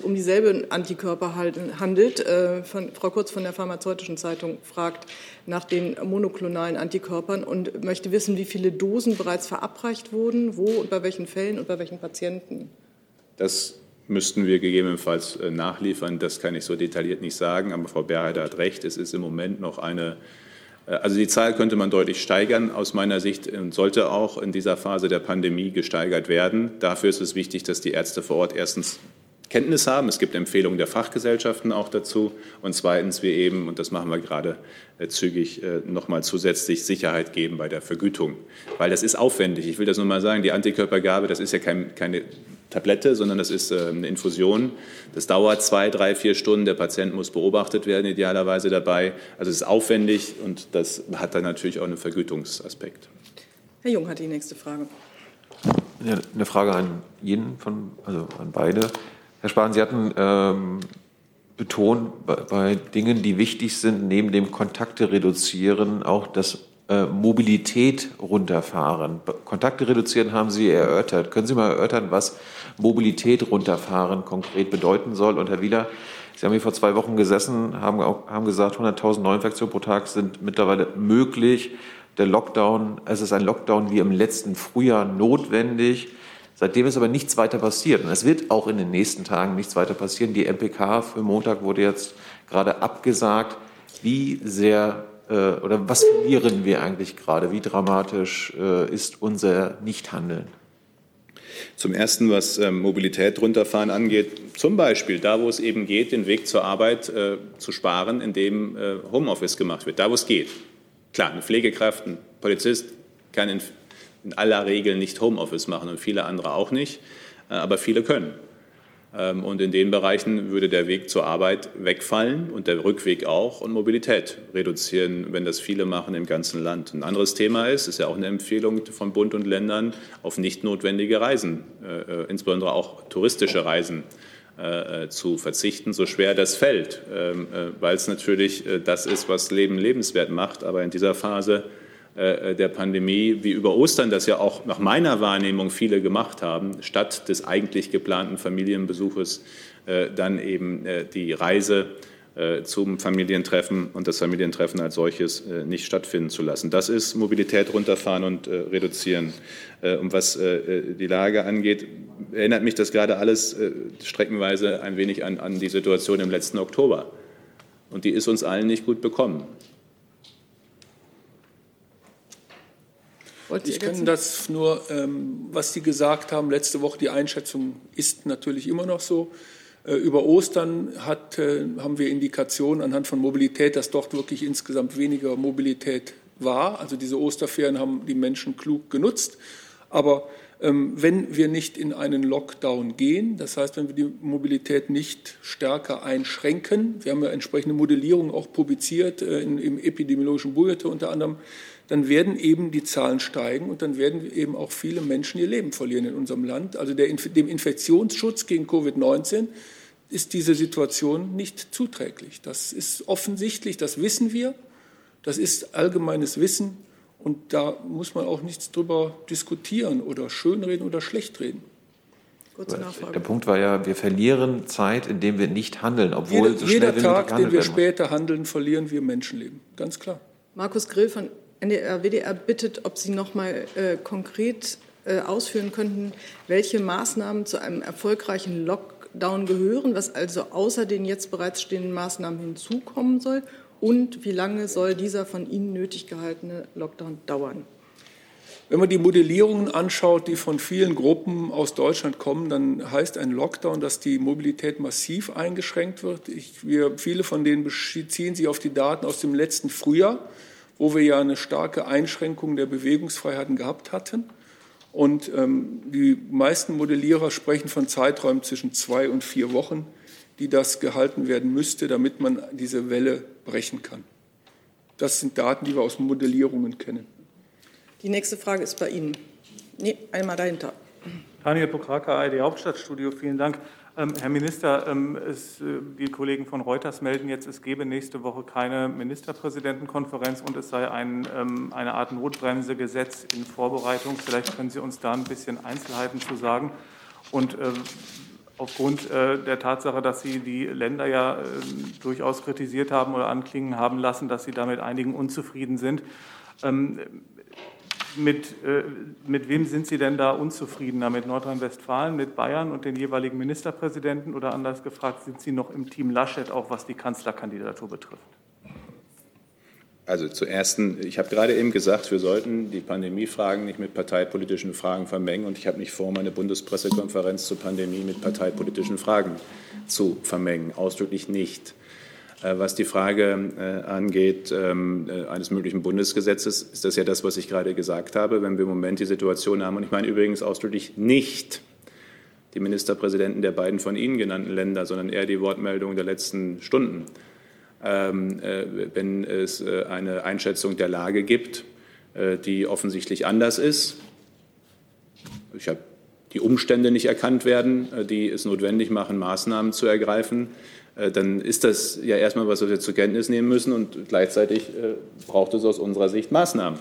um dieselbe Antikörper handelt. Äh, von, Frau Kurz von der Pharmazeutischen Zeitung fragt nach den monoklonalen Antikörpern und möchte wissen, wie viele Dosen bereits verabreicht wurden, wo und bei welchen Fällen und bei welchen Patienten. Das müssten wir gegebenenfalls äh, nachliefern. Das kann ich so detailliert nicht sagen, aber Frau Berheide hat recht. Es ist im Moment noch eine also die Zahl könnte man deutlich steigern aus meiner Sicht und sollte auch in dieser Phase der Pandemie gesteigert werden. Dafür ist es wichtig, dass die Ärzte vor Ort erstens Kenntnis haben. Es gibt Empfehlungen der Fachgesellschaften auch dazu. Und zweitens, wir eben, und das machen wir gerade äh, zügig, äh, nochmal zusätzlich Sicherheit geben bei der Vergütung. Weil das ist aufwendig. Ich will das nur mal sagen, die Antikörpergabe, das ist ja kein, keine Tablette, sondern das ist äh, eine Infusion. Das dauert zwei, drei, vier Stunden. Der Patient muss beobachtet werden, idealerweise dabei. Also es ist aufwendig und das hat dann natürlich auch einen Vergütungsaspekt. Herr Jung hat die nächste Frage. Ja, eine Frage an jeden von, also an beide. Herr Spahn, Sie hatten ähm, betont, bei, bei, Dingen, die wichtig sind, neben dem Kontakte reduzieren, auch das äh, Mobilität runterfahren. Kontakte reduzieren haben Sie erörtert. Können Sie mal erörtern, was Mobilität runterfahren konkret bedeuten soll? Und Herr Wieler, Sie haben hier vor zwei Wochen gesessen, haben, auch, haben gesagt, 100.000 Neuinfektionen pro Tag sind mittlerweile möglich. Der Lockdown, es ist ein Lockdown wie im letzten Frühjahr notwendig. Seitdem ist aber nichts weiter passiert. Und es wird auch in den nächsten Tagen nichts weiter passieren. Die MPK für Montag wurde jetzt gerade abgesagt. Wie sehr äh, oder was verlieren wir eigentlich gerade? Wie dramatisch äh, ist unser Nichthandeln? Zum Ersten, was ähm, Mobilität runterfahren angeht, zum Beispiel da, wo es eben geht, den Weg zur Arbeit äh, zu sparen, indem äh, Homeoffice gemacht wird, da, wo es geht. Klar, eine Pflegekraft, ein Polizist kann in, in aller Regel nicht Homeoffice machen und viele andere auch nicht, äh, aber viele können. Ähm, und in den Bereichen würde der Weg zur Arbeit wegfallen und der Rückweg auch und Mobilität reduzieren, wenn das viele machen im ganzen Land. Ein anderes Thema ist, ist ja auch eine Empfehlung von Bund und Ländern auf nicht notwendige Reisen, äh, äh, insbesondere auch touristische Reisen äh, zu verzichten, so schwer das fällt, ähm, weil es natürlich das ist, was Leben lebenswert macht. Aber in dieser Phase der Pandemie, wie über Ostern das ja auch nach meiner Wahrnehmung viele gemacht haben, statt des eigentlich geplanten Familienbesuches äh, dann eben äh, die Reise zum Familientreffen und das Familientreffen als solches nicht stattfinden zu lassen. Das ist Mobilität runterfahren und reduzieren. Und was die Lage angeht, erinnert mich das gerade alles streckenweise ein wenig an, an die Situation im letzten Oktober. Und die ist uns allen nicht gut bekommen. Ich kann das nur, ähm, was Sie gesagt haben, letzte Woche, die Einschätzung ist natürlich immer noch so. Äh, über Ostern hat, äh, haben wir Indikationen anhand von Mobilität, dass dort wirklich insgesamt weniger Mobilität war. Also diese Osterferien haben die Menschen klug genutzt. Aber ähm, wenn wir nicht in einen Lockdown gehen, das heißt, wenn wir die Mobilität nicht stärker einschränken, wir haben ja entsprechende Modellierungen auch publiziert äh, in, im epidemiologischen Bulletin unter anderem, dann werden eben die Zahlen steigen und dann werden eben auch viele Menschen ihr Leben verlieren in unserem Land. Also der, dem Infektionsschutz gegen Covid-19 ist diese Situation nicht zuträglich. Das ist offensichtlich, das wissen wir, das ist allgemeines Wissen und da muss man auch nichts drüber diskutieren oder schönreden oder schlechtreden. Der Punkt war ja, wir verlieren Zeit, indem wir nicht handeln, obwohl jeder, so schnell jeder Tag, den wir später handeln, verlieren wir Menschenleben. Ganz klar. Markus Grill von NDR, WDR bittet, ob Sie noch mal äh, konkret äh, ausführen könnten, welche Maßnahmen zu einem erfolgreichen Lockdown gehören, was also außer den jetzt bereits stehenden Maßnahmen hinzukommen soll und wie lange soll dieser von Ihnen nötig gehaltene Lockdown dauern? Wenn man die Modellierungen anschaut, die von vielen Gruppen aus Deutschland kommen, dann heißt ein Lockdown, dass die Mobilität massiv eingeschränkt wird. Ich, wir, viele von denen beziehen sich auf die Daten aus dem letzten Frühjahr wo wir ja eine starke Einschränkung der Bewegungsfreiheiten gehabt hatten. Und ähm, die meisten Modellierer sprechen von Zeiträumen zwischen zwei und vier Wochen, die das gehalten werden müsste, damit man diese Welle brechen kann. Das sind Daten, die wir aus Modellierungen kennen. Die nächste Frage ist bei Ihnen. Nee, einmal dahinter. Daniel Pokraka, ARD Hauptstadtstudio, vielen Dank. Ähm, Herr Minister, ähm, es, äh, die Kollegen von Reuters melden jetzt, es gebe nächste Woche keine Ministerpräsidentenkonferenz und es sei ein, ähm, eine Art Notbremsegesetz in Vorbereitung. Vielleicht können Sie uns da ein bisschen Einzelheiten zu sagen. Und äh, aufgrund äh, der Tatsache, dass Sie die Länder ja durchaus kritisiert haben oder anklingen haben lassen, dass Sie damit einigen unzufrieden sind. Mit, äh, mit wem sind Sie denn da unzufriedener? Mit Nordrhein-Westfalen, mit Bayern und den jeweiligen Ministerpräsidenten? Oder anders gefragt, sind Sie noch im Team Laschet, auch was die Kanzlerkandidatur betrifft? Also zuerst, ich habe gerade eben gesagt, wir sollten die Pandemiefragen nicht mit parteipolitischen Fragen vermengen. Und ich habe nicht vor, meine Bundespressekonferenz zur Pandemie mit parteipolitischen Fragen zu vermengen. Ausdrücklich nicht. Äh, was die Frage äh, angeht ähm, äh, eines möglichen Bundesgesetzes, ist das ja das, was ich gerade gesagt habe. Wenn wir im Moment die Situation haben, und ich meine übrigens ausdrücklich nicht die Ministerpräsidenten der beiden von Ihnen genannten Länder, sondern eher die Wortmeldungen der letzten Stunden, ähm, wenn es eine Einschätzung der Lage gibt, die offensichtlich anders ist. Ich habe die Umstände nicht erkannt werden, die es notwendig machen, Maßnahmen zu ergreifen dann ist das ja erstmal was, was wir zur Kenntnis nehmen müssen und gleichzeitig äh, braucht es aus unserer Sicht Maßnahmen.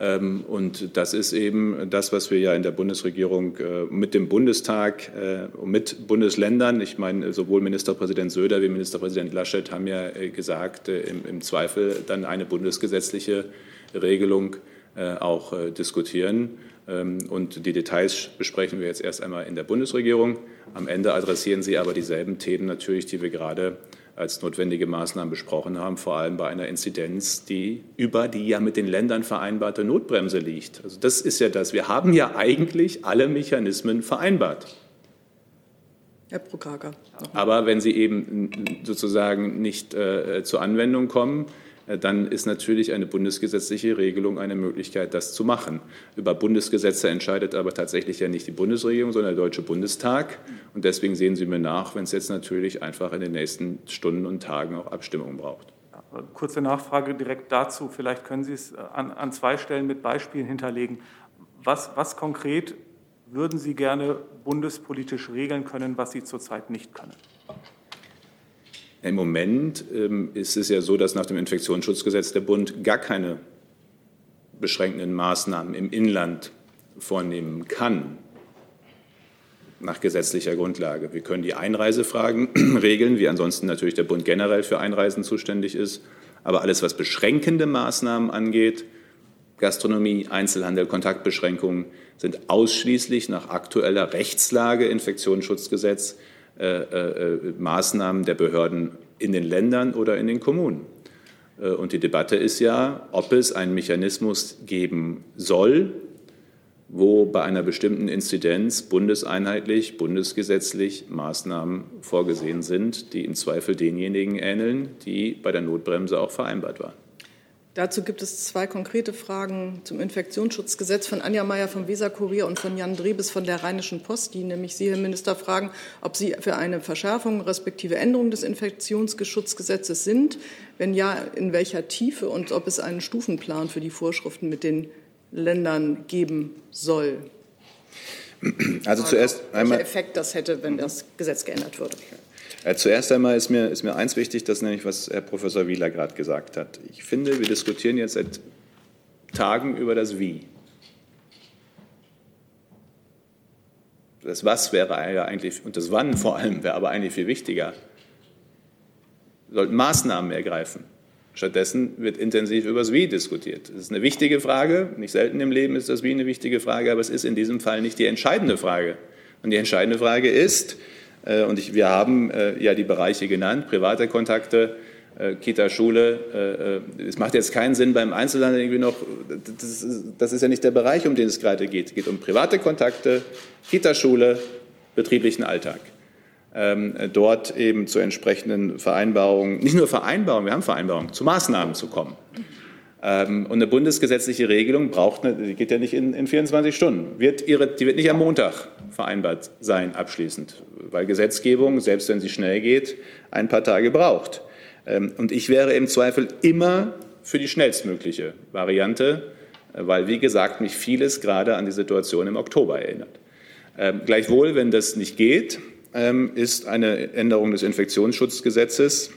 Ähm, und das ist eben das, was wir ja in der Bundesregierung äh, mit dem Bundestag und äh, mit Bundesländern, ich meine, sowohl Ministerpräsident Söder wie Ministerpräsident Laschet haben ja äh, gesagt, im, Zweifel dann eine bundesgesetzliche Regelung auch diskutieren. Ähm, und die Details besprechen wir jetzt erst einmal in der Bundesregierung. Am Ende adressieren Sie aber dieselben Themen natürlich, die wir gerade als notwendige Maßnahmen besprochen haben, vor allem bei einer Inzidenz, die über die ja mit den Ländern vereinbarte Notbremse liegt. Also das ist ja das. Wir haben ja eigentlich alle Mechanismen vereinbart. Herr Prokaka. Aber wenn sie eben sozusagen nicht äh, zur Anwendung kommen, äh, dann ist natürlich eine bundesgesetzliche Regelung eine Möglichkeit, das zu machen. Über Bundesgesetze entscheidet aber tatsächlich ja nicht die Bundesregierung, sondern der Deutsche Bundestag. Und deswegen sehen Sie mir nach, wenn es jetzt natürlich einfach in den nächsten Stunden und Tagen auch Abstimmungen braucht. Kurze Nachfrage direkt dazu. Vielleicht können Sie es an, an zwei Stellen mit Beispielen hinterlegen. Was, was konkret würden Sie gerne bundespolitisch regeln können, was Sie zurzeit nicht können? Im Moment ähm, ist es ja so, dass nach dem Infektionsschutzgesetz der Bund gar keine beschränkenden Maßnahmen im Inland vornehmen kann, nach gesetzlicher Grundlage. Wir können die Einreisefragen regeln, wie ansonsten natürlich der Bund generell für Einreisen zuständig ist. Aber alles, was beschränkende Maßnahmen angeht, Gastronomie, Einzelhandel, Kontaktbeschränkungen, sind ausschließlich nach aktueller Rechtslage Infektionsschutzgesetz Maßnahmen der Behörden in den Ländern oder in den Kommunen. Äh, und die Debatte ist ja, ob es einen Mechanismus geben soll, wo bei einer bestimmten Inzidenz bundeseinheitlich, bundesgesetzlich Maßnahmen vorgesehen sind, die im Zweifel denjenigen ähneln, die bei der Notbremse auch vereinbart waren. Dazu gibt es zwei konkrete Fragen zum Infektionsschutzgesetz von Anja Meyer vom Weserkurier und von Jan Drebes von der Rheinischen Post, die nämlich Sie, Herr Minister, fragen, ob Sie für eine Verschärfung respektive Änderung des Infektionsschutzgesetzes sind. Wenn ja, in welcher Tiefe und ob es einen Stufenplan für die Vorschriften mit den Ländern geben soll. Also zuerst einmal. Welcher Effekt das hätte, wenn das Gesetz geändert würde. Äh, zuerst einmal ist mir, ist mir eins wichtig, das nämlich, was Herr Professor Wieler gerade gesagt hat. Ich finde, wir diskutieren jetzt seit Tagen über das Wie. Das Was wäre eigentlich, und das Wann vor allem wäre aber eigentlich viel wichtiger. Wir sollten Maßnahmen ergreifen. Stattdessen wird intensiv über das Wie diskutiert. Das ist eine wichtige Frage. Nicht selten im Leben ist das Wie eine wichtige Frage, aber es ist in diesem Fall nicht die entscheidende Frage. Und die entscheidende Frage ist, und ich, wir haben äh, ja die Bereiche genannt, private Kontakte, äh, Kita, Schule. Es macht jetzt keinen Sinn beim Einzelhandel irgendwie noch, das ist, das ist ja nicht der Bereich, um den es gerade geht. Es geht um private Kontakte, Kita, Schule, betrieblichen Alltag. Ähm, dort eben zu entsprechenden Vereinbarungen, nicht nur Vereinbarungen, wir haben Vereinbarungen, zu Maßnahmen zu kommen. Ähm, und eine bundesgesetzliche Regelung braucht, eine, die geht ja nicht in, in 24 Stunden, wird ihre, die wird nicht am Montag vereinbart sein abschließend, weil Gesetzgebung, selbst wenn sie schnell geht, ein paar Tage braucht. Ähm, und ich wäre im Zweifel immer für die schnellstmögliche Variante, äh, weil, wie gesagt, mich vieles gerade an die Situation im Oktober erinnert. Ähm, gleichwohl, wenn das nicht geht, ist eine Änderung des Infektionsschutzgesetzes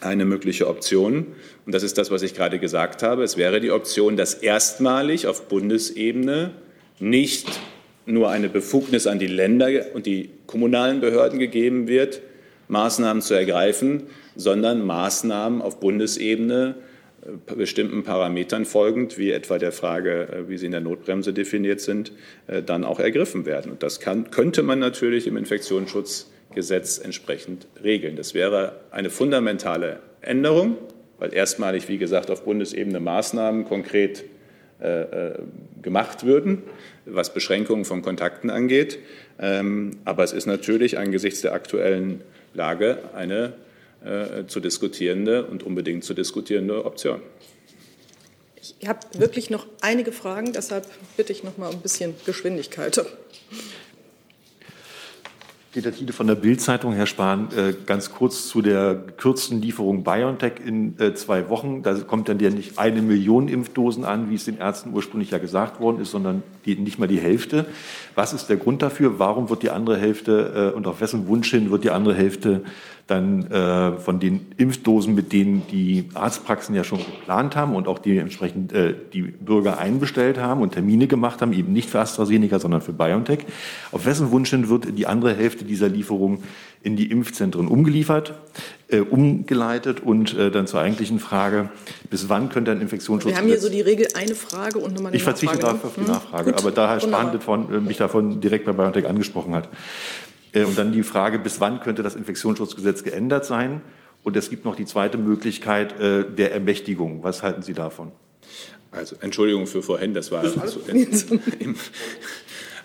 eine mögliche Option. Und das ist das, was ich gerade gesagt habe. Es wäre die Option, dass erstmalig auf Bundesebene nicht nur eine Befugnis an die Länder und die kommunalen Behörden gegeben wird, Maßnahmen zu ergreifen, sondern Maßnahmen auf Bundesebene äh, bestimmten Parametern folgend, wie etwa der Frage, äh, wie sie in der Notbremse definiert sind, äh, dann auch ergriffen werden. Und das kann, könnte man natürlich im Infektionsschutzgesetz entsprechend regeln. Das wäre eine fundamentale Änderung, weil erstmalig, wie gesagt, auf Bundesebene Maßnahmen konkret äh, gemacht würden, was Beschränkungen von Kontakten angeht. Ähm, aber es ist natürlich angesichts der aktuellen Lage eine äh, zu diskutierende und unbedingt zu diskutierende Option. Ich habe wirklich noch einige Fragen, deshalb bitte ich noch mal um ein bisschen Geschwindigkeit. Peter Tiede von der Bild-Zeitung, Herr Spahn, äh, ganz kurz zu der gekürzten Lieferung BioNTech in äh, zwei Wochen. Da kommt dann ja nicht eine Million Impfdosen an, wie es den Ärzten ursprünglich ja gesagt worden ist, sondern die, nicht mal die Hälfte. Was ist der Grund dafür? Warum wird die andere Hälfte äh, und auf wessen Wunsch hin wird die andere Hälfte dann äh, von den Impfdosen, mit denen die Arztpraxen ja schon geplant haben und auch die entsprechend äh, die Bürger einbestellt haben und Termine gemacht haben, eben nicht für AstraZeneca, sondern für BioNTech. Auf wessen Wunsch hin wird die andere Hälfte dieser Lieferung in die Impfzentren umgeliefert, äh, umgeleitet und äh, dann zur eigentlichen Frage, bis wann könnte ein Infektionsschutz... Wir haben hier so die Regel eine Frage und nochmal eine Ich verzichte darauf auf die Hm? Nachfrage, Gut, aber da Herr. Spahn äh, mich davon direkt bei BioNTech angesprochen hat. Äh, Und dann die Frage, bis wann könnte das Infektionsschutzgesetz geändert sein? Und es gibt noch die zweite Möglichkeit äh, der Ermächtigung. Was halten Sie davon? Also Entschuldigung für vorhin, das war zu, im,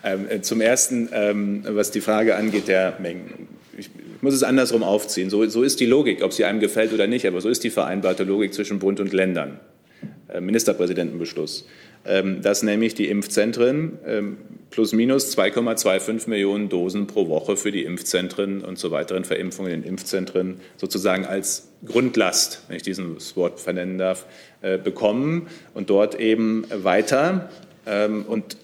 ähm, äh, zum ersten, ähm, was die Frage angeht der Mengen. Ich, ich muss es andersrum aufziehen. So, so ist die Logik, ob sie einem gefällt oder nicht, aber so ist die vereinbarte Logik zwischen Bund und Ländern. Äh, Ministerpräsidentenbeschluss. Ähm, dass nämlich die Impfzentren ähm, plus minus 2,25 Millionen Dosen pro Woche für die Impfzentren und zur weiteren Verimpfung in den Impfzentren sozusagen als Grundlast, wenn ich dieses Wort vernennen darf, äh, bekommen und dort eben weiter. Ähm, und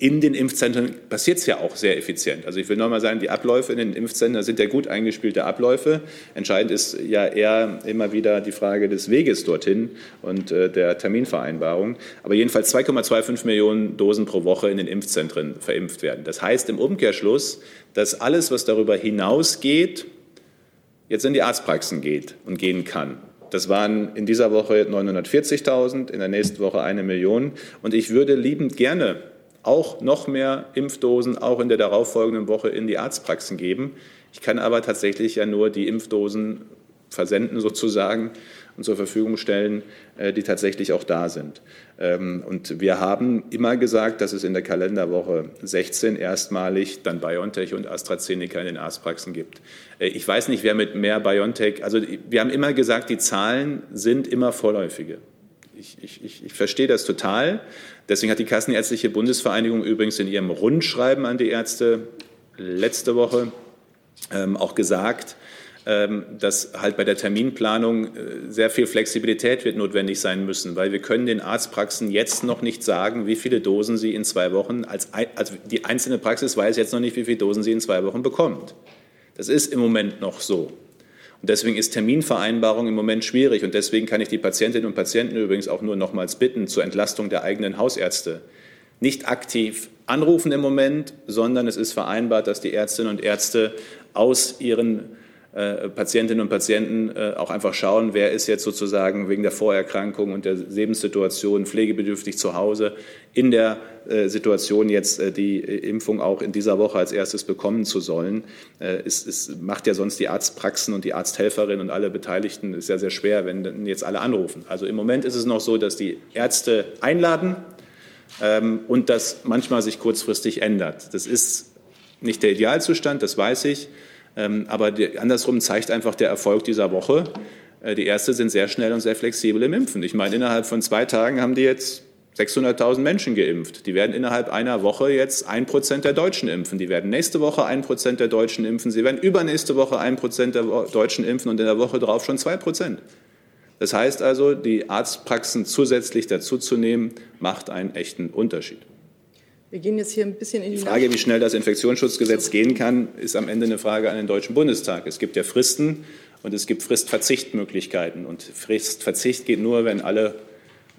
in den Impfzentren passiert es ja auch sehr effizient. Also ich will nochmal sagen, die Abläufe in den Impfzentren sind ja gut eingespielte Abläufe. Entscheidend ist ja eher immer wieder die Frage des Weges dorthin und äh, der Terminvereinbarung. Aber jedenfalls 2,25 Millionen Dosen pro Woche in den Impfzentren verimpft werden. Das heißt im Umkehrschluss, dass alles, was darüber hinausgeht, jetzt in die Arztpraxen geht und gehen kann. Das waren in dieser Woche 940.000, in der nächsten Woche eine Million. Und ich würde liebend gerne auch noch mehr Impfdosen auch in der darauffolgenden Woche in die Arztpraxen geben. Ich kann aber tatsächlich ja nur die Impfdosen versenden sozusagen und zur Verfügung stellen, äh, die tatsächlich auch da sind. Ähm, Und wir haben immer gesagt, dass es in der Kalenderwoche 16 erstmalig dann BioNTech und AstraZeneca in den Arztpraxen gibt. Äh, Ich weiß nicht, wer mit mehr BioNTech, also wir haben immer gesagt, die Zahlen sind immer vorläufige. Ich, ich, ich, ich verstehe das total. Deswegen hat die Kassenärztliche Bundesvereinigung übrigens in ihrem Rundschreiben an die Ärzte letzte Woche ähm, auch gesagt, ähm, dass halt bei der Terminplanung äh, sehr viel Flexibilität wird notwendig sein müssen, weil wir können den Arztpraxen jetzt noch nicht sagen, wie viele Dosen sie in zwei Wochen, als, ein- also die einzelne Praxis weiß jetzt noch nicht, wie viele Dosen sie in zwei Wochen bekommt. Das ist im Moment noch so. Und deswegen ist Terminvereinbarung im Moment schwierig. Und deswegen kann ich die Patientinnen und Patienten übrigens auch nur nochmals bitten, zur Entlastung der eigenen Hausärzte nicht aktiv anrufen im Moment, sondern es ist vereinbart, dass die Ärztinnen und Ärzte aus ihren Patientinnen und Patienten äh, auch einfach schauen, wer ist jetzt sozusagen wegen der Vorerkrankung und der Lebenssituation pflegebedürftig zu Hause in der äh, Situation jetzt äh, die äh, Impfung auch in dieser Woche als erstes bekommen zu sollen. Äh, Es, es macht ja sonst die Arztpraxen und die Arzthelferinnen und alle Beteiligten ist ja sehr schwer, wenn jetzt alle anrufen. Also im Moment ist es noch so, dass die Ärzte einladen ähm, und das manchmal sich kurzfristig ändert. Das ist nicht der Idealzustand, das weiß ich. Ähm, aber andersrum zeigt einfach der Erfolg dieser Woche. Äh, die Ärzte sind sehr schnell und sehr flexibel im Impfen. Ich meine, innerhalb von zwei Tagen haben die jetzt 600.000 Menschen geimpft. Die werden innerhalb einer Woche jetzt ein Prozent der Deutschen impfen. Die werden nächste Woche ein Prozent der Deutschen impfen. Sie werden übernächste Woche ein Prozent der Deutschen impfen und in der Woche darauf schon zwei Prozent. Das heißt also, die Arztpraxen zusätzlich dazuzunehmen, macht einen echten Unterschied. Wir gehen jetzt hier ein bisschen in die Die Frage, wie schnell das Infektionsschutzgesetz gehen kann, ist am Ende eine Frage an den Deutschen Bundestag. Es gibt ja Fristen und es gibt Fristverzichtmöglichkeiten. Und Fristverzicht geht nur, wenn alle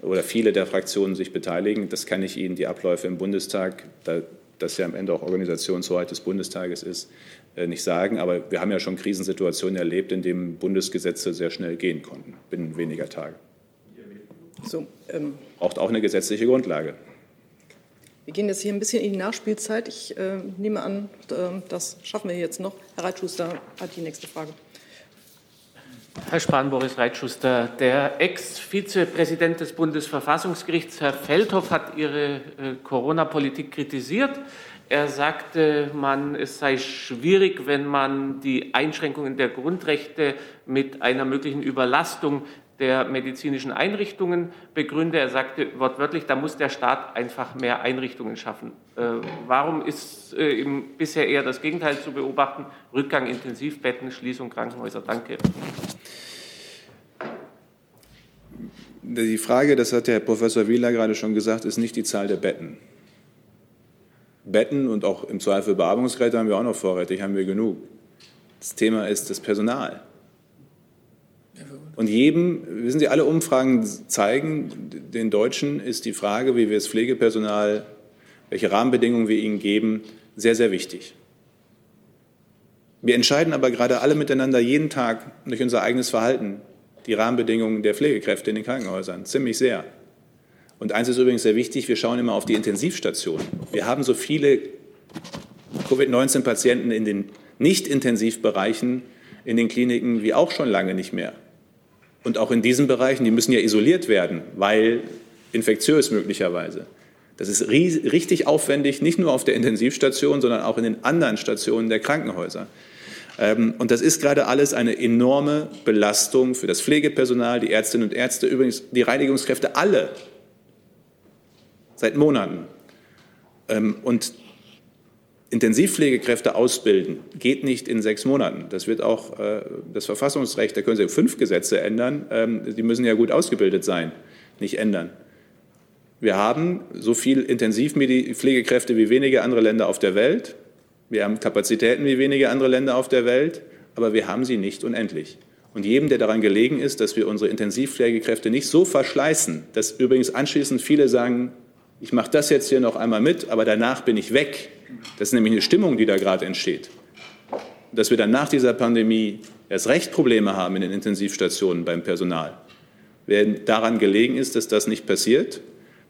oder viele der Fraktionen sich beteiligen. Das kann ich Ihnen die Abläufe im Bundestag, da das ja am Ende auch Organisationshoheit des Bundestages ist, äh, nicht sagen. Aber wir haben ja schon Krisensituationen erlebt, in denen Bundesgesetze sehr schnell gehen konnten, binnen weniger Tage. So, ähm, Braucht auch eine gesetzliche Grundlage. Wir gehen jetzt hier ein bisschen in die Nachspielzeit. Ich äh, nehme an, äh, das schaffen wir jetzt noch. Herr Reitschuster hat die nächste Frage. Herr Spahn, Boris Reitschuster. Der Ex-Vizepräsident des Bundesverfassungsgerichts, Herr Feldhoff, hat Ihre äh, Corona-Politik kritisiert. Er sagte, man, es sei schwierig, wenn man die Einschränkungen der Grundrechte mit einer möglichen Überlastung der medizinischen Einrichtungen begründe. Er sagte wortwörtlich, da muss der Staat einfach mehr Einrichtungen schaffen. Äh, warum ist äh, bisher eher das Gegenteil zu beobachten? Rückgang Intensivbetten, Schließung Krankenhäuser. Danke. Die Frage, das hat der Herr Professor Wieler gerade schon gesagt, ist nicht die Zahl der Betten. Betten und auch im Zweifel Beatmungsgeräte haben wir auch noch vorrätig, haben wir genug. Das Thema ist das Personal. Und jedem, wissen Sie, alle Umfragen zeigen, den Deutschen ist die Frage, wie wir das Pflegepersonal, welche Rahmenbedingungen wir ihnen geben, sehr, sehr wichtig. Wir entscheiden aber gerade alle miteinander jeden Tag durch unser eigenes Verhalten die Rahmenbedingungen der Pflegekräfte in den Krankenhäusern ziemlich sehr. Und eins ist übrigens sehr wichtig, wir schauen immer auf die Intensivstationen. Wir haben so viele Covid-19-Patienten in den Nicht-Intensivbereichen in den Kliniken wie auch schon lange nicht mehr. Und auch in diesen Bereichen, die müssen ja isoliert werden, weil infektiös möglicherweise. Das ist richtig aufwendig, nicht nur auf der Intensivstation, sondern auch in den anderen Stationen der Krankenhäuser. Ähm, und das ist gerade alles eine enorme Belastung für das Pflegepersonal, die Ärztinnen und Ärzte, übrigens die Reinigungskräfte, alle seit Monaten. Ähm, und Intensivpflegekräfte ausbilden geht nicht in sechs Monaten. Das wird auch äh, das Verfassungsrecht, da können Sie fünf Gesetze ändern, ähm, die müssen ja gut ausgebildet sein, nicht ändern. Wir haben so viel Intensivpflegekräfte wie wenige andere Länder auf der Welt. Wir haben Kapazitäten wie wenige andere Länder auf der Welt, aber wir haben sie nicht unendlich. Und jedem, der daran gelegen ist, dass wir unsere Intensivpflegekräfte nicht so verschleißen, dass übrigens anschließend viele sagen, ich mache das jetzt hier noch einmal mit, aber danach bin ich weg. Das ist nämlich eine Stimmung, die da gerade entsteht. Dass wir dann nach dieser Pandemie erst recht Probleme haben in den Intensivstationen beim Personal. Wer daran gelegen ist, dass das nicht passiert,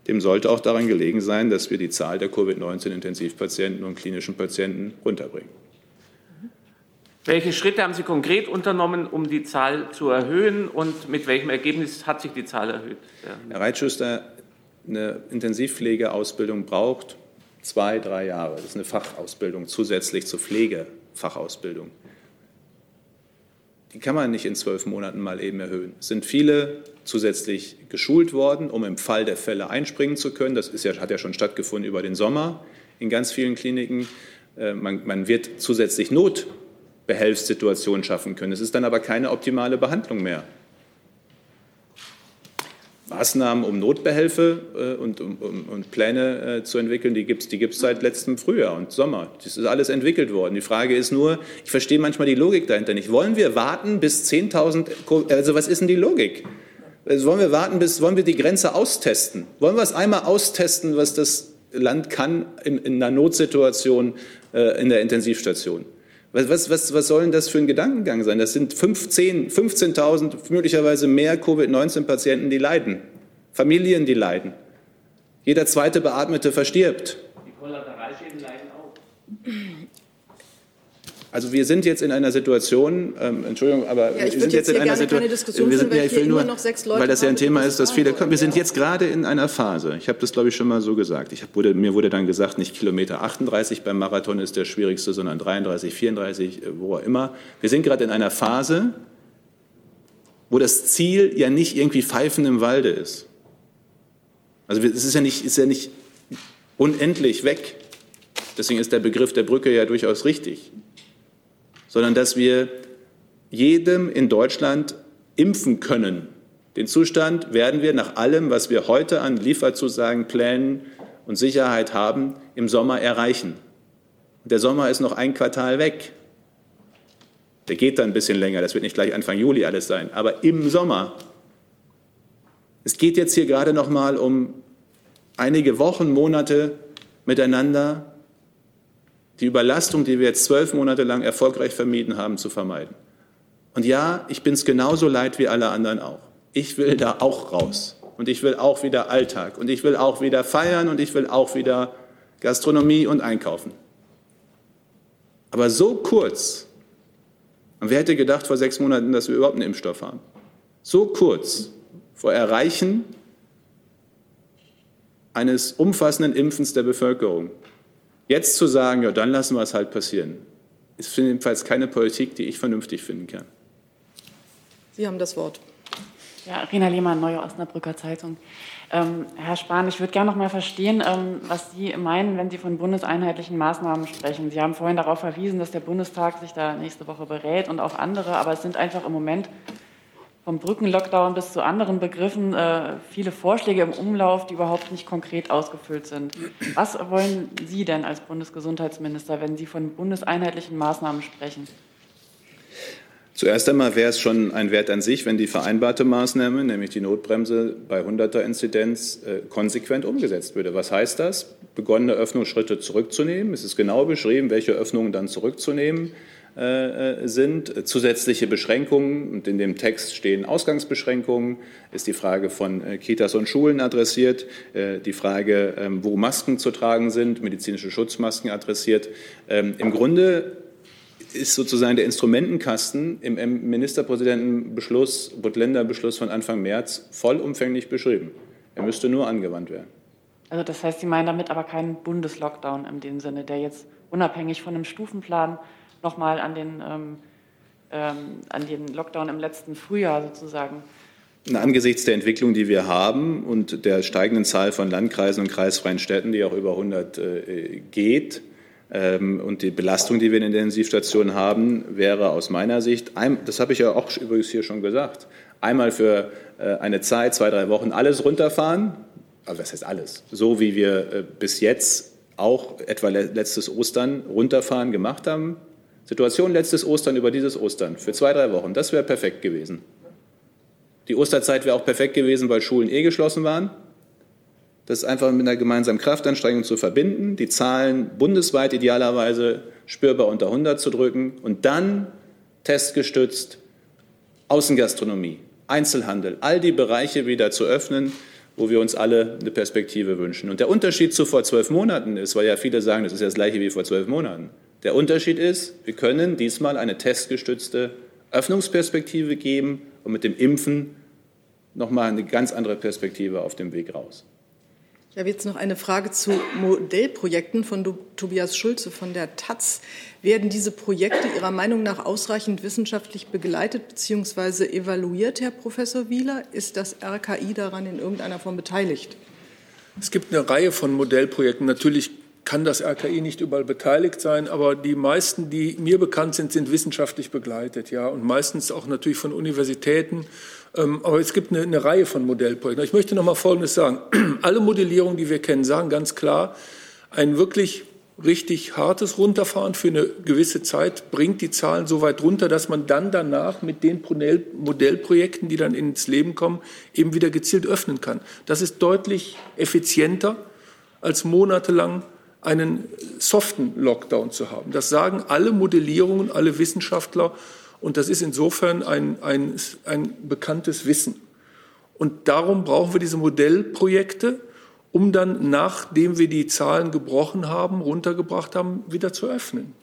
dem sollte auch daran gelegen sein, dass wir die Zahl der Covid-19-Intensivpatienten und klinischen Patienten runterbringen. Welche Schritte haben Sie konkret unternommen, um die Zahl zu erhöhen und mit welchem Ergebnis hat sich die Zahl erhöht? Herr Reitschuster, eine Intensivpflegeausbildung braucht zwei, drei Jahre. Das ist eine Fachausbildung zusätzlich zur Pflegefachausbildung. Die kann man nicht in zwölf Monaten mal eben erhöhen. Es sind viele zusätzlich geschult worden, um im Fall der Fälle einspringen zu können. Das ja, hat ja schon stattgefunden über den Sommer in ganz vielen Kliniken. Äh, man, man wird zusätzlich Notbehelfssituationen schaffen können. Es ist dann aber keine optimale Behandlung mehr. Maßnahmen, um Notbehelfe äh, und, um, um, und Pläne äh, zu entwickeln, die gibt es die gibt's seit letztem Frühjahr und Sommer. Das ist alles entwickelt worden. Die Frage ist nur, ich verstehe manchmal die Logik dahinter nicht. Wollen wir warten bis 10.000, also was ist denn die Logik? Also wollen wir warten bis, wollen wir die Grenze austesten? Wollen wir es einmal austesten, was das Land kann in, in einer Notsituation äh, in der Intensivstation? Was, was, was, was soll denn das für ein Gedankengang sein? Das sind 15, 15.000 möglicherweise mehr Covid-19-Patienten, die leiden. Familien, die leiden. Jeder zweite Beatmete verstirbt. Die Kollateralschäden leiden auch. Also wir sind jetzt in einer Situation, ähm, Entschuldigung, aber ja, wir sind jetzt, in einer Situation, wir sind, ja, ich will nur, weil das ja ein Thema ist, dass viele kommen. Wir sind jetzt gerade in einer Phase. Ich habe das, glaube ich, schon mal so gesagt. Ich hab, wurde, mir wurde dann gesagt, nicht Kilometer 38 beim Marathon ist der schwierigste, sondern 33, 34, äh, wo auch immer. Wir sind gerade in einer Phase, wo das Ziel ja nicht irgendwie Pfeifen im Walde ist. Also es ist ja nicht, ist ja nicht unendlich weg. Deswegen ist der Begriff der Brücke ja durchaus richtig sondern dass wir jedem in Deutschland impfen können. Den Zustand werden wir nach allem, was wir heute an Lieferzusagen, Plänen und Sicherheit haben, im Sommer erreichen. Der Sommer ist noch ein Quartal weg. Der geht dann ein bisschen länger, das wird nicht gleich Anfang Juli alles sein, aber im Sommer. Es geht jetzt hier gerade noch mal um einige Wochen, Monate miteinander, die Überlastung, die wir jetzt zwölf Monate lang erfolgreich vermieden haben, zu vermeiden. Und ja, ich bin es genauso leid wie alle anderen auch. Ich will da auch raus. Und ich will auch wieder Alltag. Und ich will auch wieder feiern. Und ich will auch wieder Gastronomie und Einkaufen. Aber so kurz. Und wer hätte gedacht vor sechs Monaten, dass wir überhaupt einen Impfstoff haben? So kurz vor Erreichen eines umfassenden Impfens der Bevölkerung Jetzt zu sagen, ja, dann lassen wir es halt passieren, ist jedenfalls keine Politik, die ich vernünftig finden kann. Sie haben das Wort. Ja, Rena Lehmann, Neue Osnabrücker Zeitung. Ähm, Herr Spahn, ich würde gerne noch mal verstehen, ähm, was Sie meinen, wenn Sie von bundeseinheitlichen Maßnahmen sprechen. Sie haben vorhin darauf verwiesen, dass der Bundestag sich da nächste Woche berät und auch andere, aber es sind einfach im Moment vom Brückenlockdown bis zu anderen Begriffen äh, viele Vorschläge im Umlauf, die überhaupt nicht konkret ausgefüllt sind. Was wollen Sie denn als Bundesgesundheitsminister, wenn Sie von bundeseinheitlichen Maßnahmen sprechen? Zuerst einmal wäre es schon ein Wert an sich, wenn die vereinbarte Maßnahme, nämlich die Notbremse bei 100er Inzidenz, äh, konsequent umgesetzt würde. Was heißt das? Begonnene Öffnungsschritte zurückzunehmen. Es ist genau beschrieben, welche Öffnungen dann zurückzunehmen sind. Zusätzliche Beschränkungen und in dem Text stehen Ausgangsbeschränkungen. Ist die Frage von äh, Kitas und Schulen adressiert, äh, die Frage, ähm, wo Masken zu tragen sind, medizinische Schutzmasken adressiert. Ähm, Im Grunde ist sozusagen der Instrumentenkasten im Ministerpräsidentenbeschluss, Bund-Länder-Beschluss von Anfang März vollumfänglich beschrieben. Er müsste nur angewandt werden. Also das heißt, Sie meinen damit aber keinen Bundeslockdown in dem Sinne, der jetzt unabhängig von einem Stufenplan nochmal an den, ähm, ähm, an den Lockdown im letzten Frühjahr sozusagen. Angesichts der Entwicklung, die wir haben und der steigenden Zahl von Landkreisen und kreisfreien Städten, die auch über 100 äh, geht, ähm, und die Belastung, die wir in den Intensivstationen haben, wäre aus meiner Sicht, das habe ich ja auch übrigens hier schon gesagt, einmal für äh, eine Zeit, zwei, drei Wochen alles runterfahren, also was heißt alles, so wie wir äh, bis jetzt auch etwa letztes Ostern runterfahren gemacht haben, Situation letztes Ostern über dieses Ostern für zwei, drei Wochen, das wäre perfekt gewesen. Die Osterzeit wäre auch perfekt gewesen, weil Schulen eh geschlossen waren. Das einfach mit einer gemeinsamen Kraftanstrengung zu verbinden, die Zahlen bundesweit idealerweise spürbar unter 100 zu drücken und dann testgestützt Außengastronomie, Einzelhandel, all die Bereiche wieder zu öffnen, wo wir uns alle eine Perspektive wünschen. Und der Unterschied zu vor zwölf Monaten ist, weil ja viele sagen, das ist ja das gleiche wie vor zwölf Monaten. Der Unterschied ist, wir können diesmal eine testgestützte Öffnungsperspektive geben und mit dem Impfen nochmal eine ganz andere Perspektive auf dem Weg raus. Ich habe jetzt noch eine Frage zu Modellprojekten von Tobias Schulze von der Taz. Werden diese Projekte Ihrer Meinung nach ausreichend wissenschaftlich begleitet bzw. evaluiert, Herr Professor Wieler? Ist das RKI daran in irgendeiner Form beteiligt? Es gibt eine Reihe von Modellprojekten. Natürlich kann das RKI nicht überall beteiligt sein, aber die meisten, die mir bekannt sind, sind wissenschaftlich begleitet, ja, und meistens auch natürlich von Universitäten. Ähm, aber es gibt eine, eine Reihe von Modellprojekten. Ich möchte noch mal Folgendes sagen: Alle Modellierungen, die wir kennen, sagen ganz klar, ein wirklich richtig hartes Runterfahren für eine gewisse Zeit bringt die Zahlen so weit runter, dass man dann danach mit den Modellprojekten, die dann ins Leben kommen, eben wieder gezielt öffnen kann. Das ist deutlich effizienter als monatelang einen soften Lockdown zu haben. Das sagen alle Modellierungen, alle Wissenschaftler. Und das ist insofern ein, ein, ein bekanntes Wissen. Und darum brauchen wir diese Modellprojekte, um dann, nachdem wir die Zahlen gebrochen haben, runtergebracht haben, wieder zu öffnen.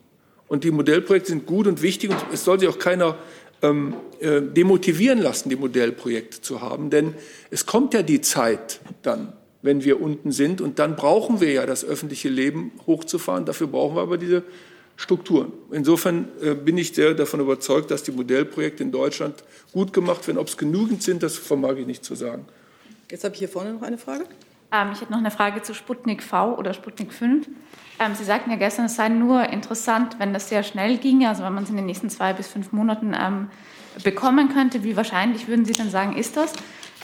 Und die Modellprojekte sind gut und wichtig und es soll sich auch keiner ähm, äh, demotivieren lassen, die Modellprojekte zu haben, denn es kommt ja die Zeit dann, wenn wir unten sind. Und dann brauchen wir ja das öffentliche Leben hochzufahren. Dafür brauchen wir aber diese Strukturen. Insofern äh, bin ich sehr davon überzeugt, dass die Modellprojekte in Deutschland gut gemacht werden. Ob es genügend sind, das vermag ich nicht zu sagen. Jetzt habe ich hier vorne noch eine Frage. Ähm, ich hätte noch eine Frage zu Sputnik V oder Sputnik 5. Ähm, Sie sagten ja gestern, es sei nur interessant, wenn das sehr schnell ginge, also wenn man es in den nächsten zwei bis fünf Monaten ähm, bekommen könnte. Wie wahrscheinlich würden Sie denn sagen, ist das?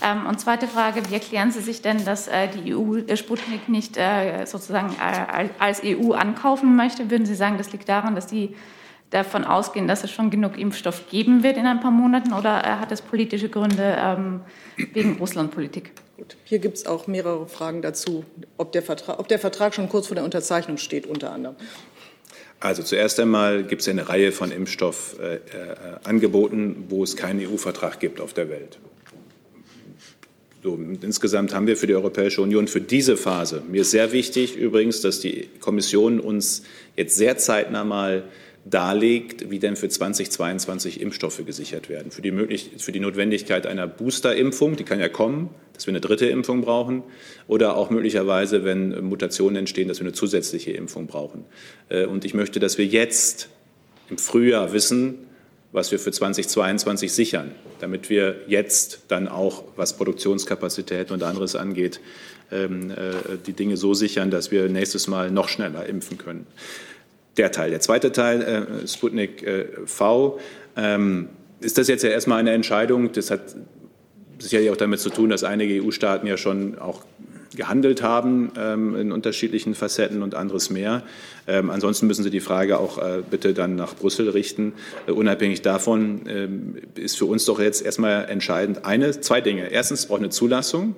Ähm, und zweite Frage, wie erklären Sie sich denn, dass äh, die EU der Sputnik nicht äh, sozusagen äh, als EU ankaufen möchte? Würden Sie sagen, das liegt daran, dass die davon ausgehen, dass es schon genug Impfstoff geben wird in ein paar Monaten oder äh, hat es politische Gründe ähm, wegen Russlandpolitik? Gut, hier gibt es auch mehrere Fragen dazu, ob der, Vertrag, ob der Vertrag schon kurz vor der Unterzeichnung steht, unter anderem. Also zuerst einmal gibt es eine Reihe von Impfstoffangeboten, äh, wo es keinen EU-Vertrag gibt auf der Welt. So, insgesamt haben wir für die Europäische Union für diese Phase, mir ist sehr wichtig übrigens, dass die Kommission uns jetzt sehr zeitnah mal darlegt, wie denn für 2022 Impfstoffe gesichert werden. Für die, möglich für die Notwendigkeit einer Boosterimpfung, die kann ja kommen, dass wir eine dritte Impfung brauchen, oder auch möglicherweise, wenn Mutationen entstehen, dass wir eine zusätzliche Impfung brauchen. Äh, und ich möchte, dass wir jetzt im Frühjahr wissen, was wir für 2022 sichern, damit wir jetzt dann auch, was Produktionskapazität und anderes angeht, ähm, äh, die Dinge so sichern, dass wir nächstes Mal noch schneller impfen können. Der Teil. Der zweite Teil, äh, Sputnik äh, V, ähm, ist das jetzt ja erstmal eine Entscheidung. Das hat sicherlich auch damit zu tun, dass einige EU-Staaten ja schon auch gehandelt haben ähm, in unterschiedlichen Facetten und anderes mehr. Ähm, ansonsten müssen Sie die Frage auch äh, bitte dann nach Brüssel richten. Äh, unabhängig davon ähm, ist für uns doch jetzt erstmal entscheidend eine, zwei Dinge. Erstens braucht eine Zulassung.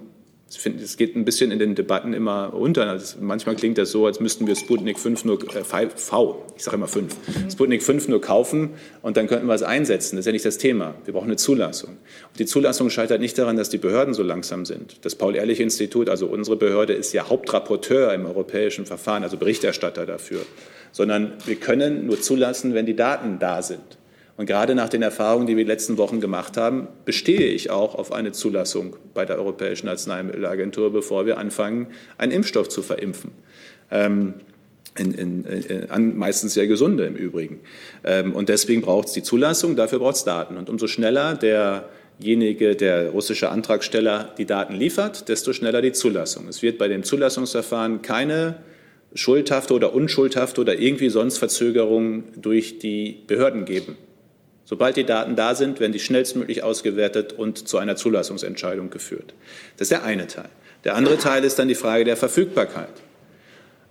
Ich finde, es geht ein bisschen in den Debatten immer unter. Also manchmal klingt das so, als müssten wir Sputnik 5 nur äh, V, ich sage immer 5, mhm. Sputnik 5 nur kaufen und dann könnten wir es einsetzen. Das ist ja nicht das Thema. Wir brauchen eine Zulassung. Und die Zulassung scheitert nicht daran, dass die Behörden so langsam sind. Das Paul-Ehrlich-Institut, also unsere Behörde, ist ja Hauptrapporteur im europäischen Verfahren, also Berichterstatter dafür. Sondern wir können nur zulassen, wenn die Daten da sind. Und gerade nach den Erfahrungen, die wir in den letzten Wochen gemacht haben, bestehe ich auch auf eine Zulassung bei der Europäischen Arzneimittelagentur, bevor wir anfangen, einen Impfstoff zu verimpfen. Ähm, in, in, in, meistens sehr gesunde im Übrigen. Ähm, und deswegen braucht es die Zulassung, dafür braucht es Daten. Und umso schneller derjenige, der russische Antragsteller die Daten liefert, desto schneller die Zulassung. Es wird bei dem Zulassungsverfahren keine schuldhafte oder unschuldhafte oder irgendwie sonst Verzögerung durch die Behörden geben. Sobald die Daten da sind, werden die schnellstmöglich ausgewertet und zu einer Zulassungsentscheidung geführt. Das ist der eine Teil. Der andere Teil ist dann die Frage der Verfügbarkeit.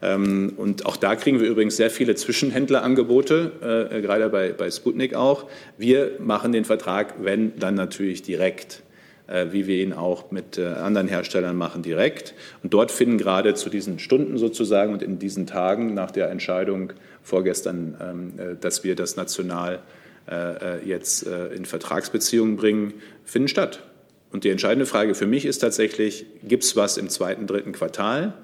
Ähm, und auch da kriegen wir übrigens sehr viele Zwischenhändlerangebote, äh, gerade bei, bei Sputnik auch. Wir machen den Vertrag, wenn, dann natürlich direkt, äh, wie wir ihn auch mit äh, anderen Herstellern machen, direkt. Und dort finden gerade zu diesen Stunden sozusagen und in diesen Tagen nach der Entscheidung vorgestern, ähm, dass wir das national jetzt äh, in Vertragsbeziehungen bringen, finden statt. Und die entscheidende Frage für mich ist tatsächlich, gibt es was im zweiten, dritten Quartal?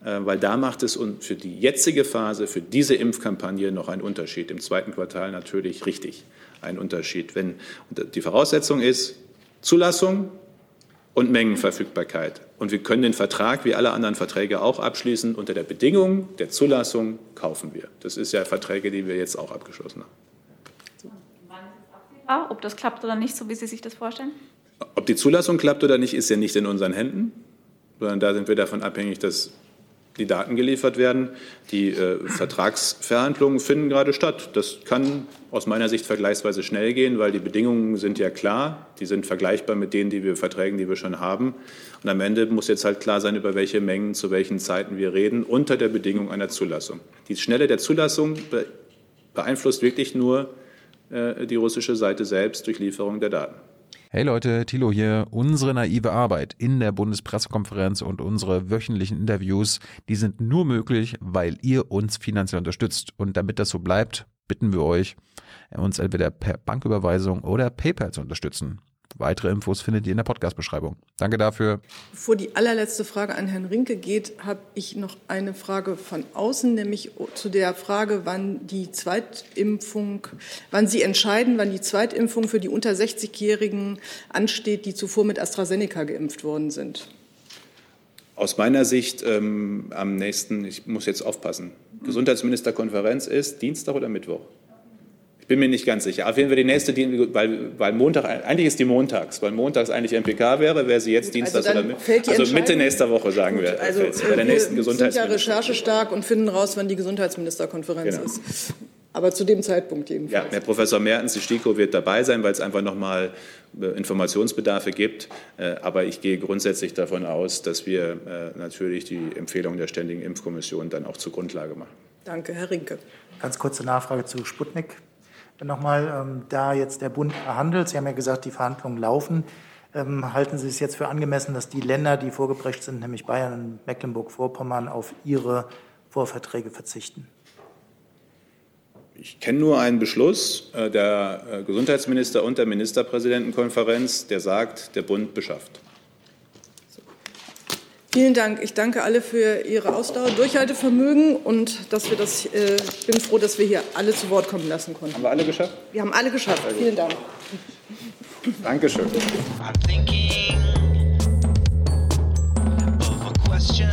Weil da macht es für die jetzige Phase, für diese Impfkampagne noch einen Unterschied. Im zweiten Quartal natürlich richtig einen Unterschied. Wenn die Voraussetzung ist Zulassung und Mengenverfügbarkeit. Und wir können den Vertrag wie alle anderen Verträge auch abschließen. Unter der Bedingung der Zulassung kaufen wir. Das ist ja Verträge, die wir jetzt auch abgeschlossen haben ob das klappt oder nicht, so wie Sie sich das vorstellen? Ob die Zulassung klappt oder nicht, ist ja nicht in unseren Händen, sondern da sind wir davon abhängig, dass die Daten geliefert werden. Die äh, Vertragsverhandlungen finden gerade statt. Das kann aus meiner Sicht vergleichsweise schnell gehen, weil die Bedingungen sind ja klar. Die sind vergleichbar mit denen, die wir Verträgen, die wir schon haben. Und am Ende muss jetzt halt klar sein, über welche Mengen, zu welchen Zeiten wir reden, unter der Bedingung einer Zulassung. Die Schnelle der Zulassung beeinflusst wirklich nur die russische Seite selbst durch Lieferung der Daten. Hey Leute, Thilo hier. Unsere naive Arbeit in der Bundespressekonferenz und unsere wöchentlichen Interviews, die sind nur möglich, weil ihr uns finanziell unterstützt. Und damit das so bleibt, bitten wir euch, uns entweder per Banküberweisung oder PayPal zu unterstützen. Weitere Infos findet ihr in der Podcast-Beschreibung. Danke dafür. Bevor die allerletzte Frage an Herrn Rinke geht, habe ich noch eine Frage von außen, nämlich zu der Frage, wann die Zweitimpfung, wann Sie entscheiden, wann die Zweitimpfung für die unter 60-Jährigen ansteht, die zuvor mit AstraZeneca geimpft worden sind. Aus meiner Sicht ähm, am nächsten, ich muss jetzt aufpassen, Gesundheitsministerkonferenz ist Dienstag oder Mittwoch? Bin mir nicht ganz sicher. Auf jeden Fall die nächste, weil, weil Montag, eigentlich ist die montags, weil montags eigentlich MPK wäre, wäre sie jetzt Dienstags also oder also Mitte nächster Woche, sagen wir. Also bei der nächsten wir sind ja recherchestark und finden raus, wann die Gesundheitsministerkonferenz genau. ist. Aber zu dem Zeitpunkt jedenfalls. Ja, Herr Professor Mertens, die STIKO wird dabei sein, weil es einfach noch mal äh, Informationsbedarfe gibt. Äh, aber ich gehe grundsätzlich davon aus, dass wir äh, natürlich die Empfehlungen der Ständigen Impfkommission dann auch zur Grundlage machen. Danke, Herr Rinke. Ganz kurze Nachfrage zu Sputnik. Nochmal, ähm, da jetzt der Bund verhandelt, Sie haben ja gesagt, die Verhandlungen laufen. Ähm, halten Sie es jetzt für angemessen, dass die Länder, die vorgeprescht sind, nämlich Bayern und Mecklenburg-Vorpommern, auf ihre Vorverträge verzichten? Ich kenne nur einen Beschluss äh, der äh, Gesundheitsminister und der Ministerpräsidentenkonferenz, der sagt, der Bund beschafft. Vielen Dank. Ich danke alle für Ihre Ausdauer, Durchhaltevermögen und dass wir das, äh, bin froh, dass wir hier alle zu Wort kommen lassen konnten. Haben wir alle geschafft? Wir haben alle geschafft. Also. Vielen Dank. Dankeschön. I'm thinking of a question.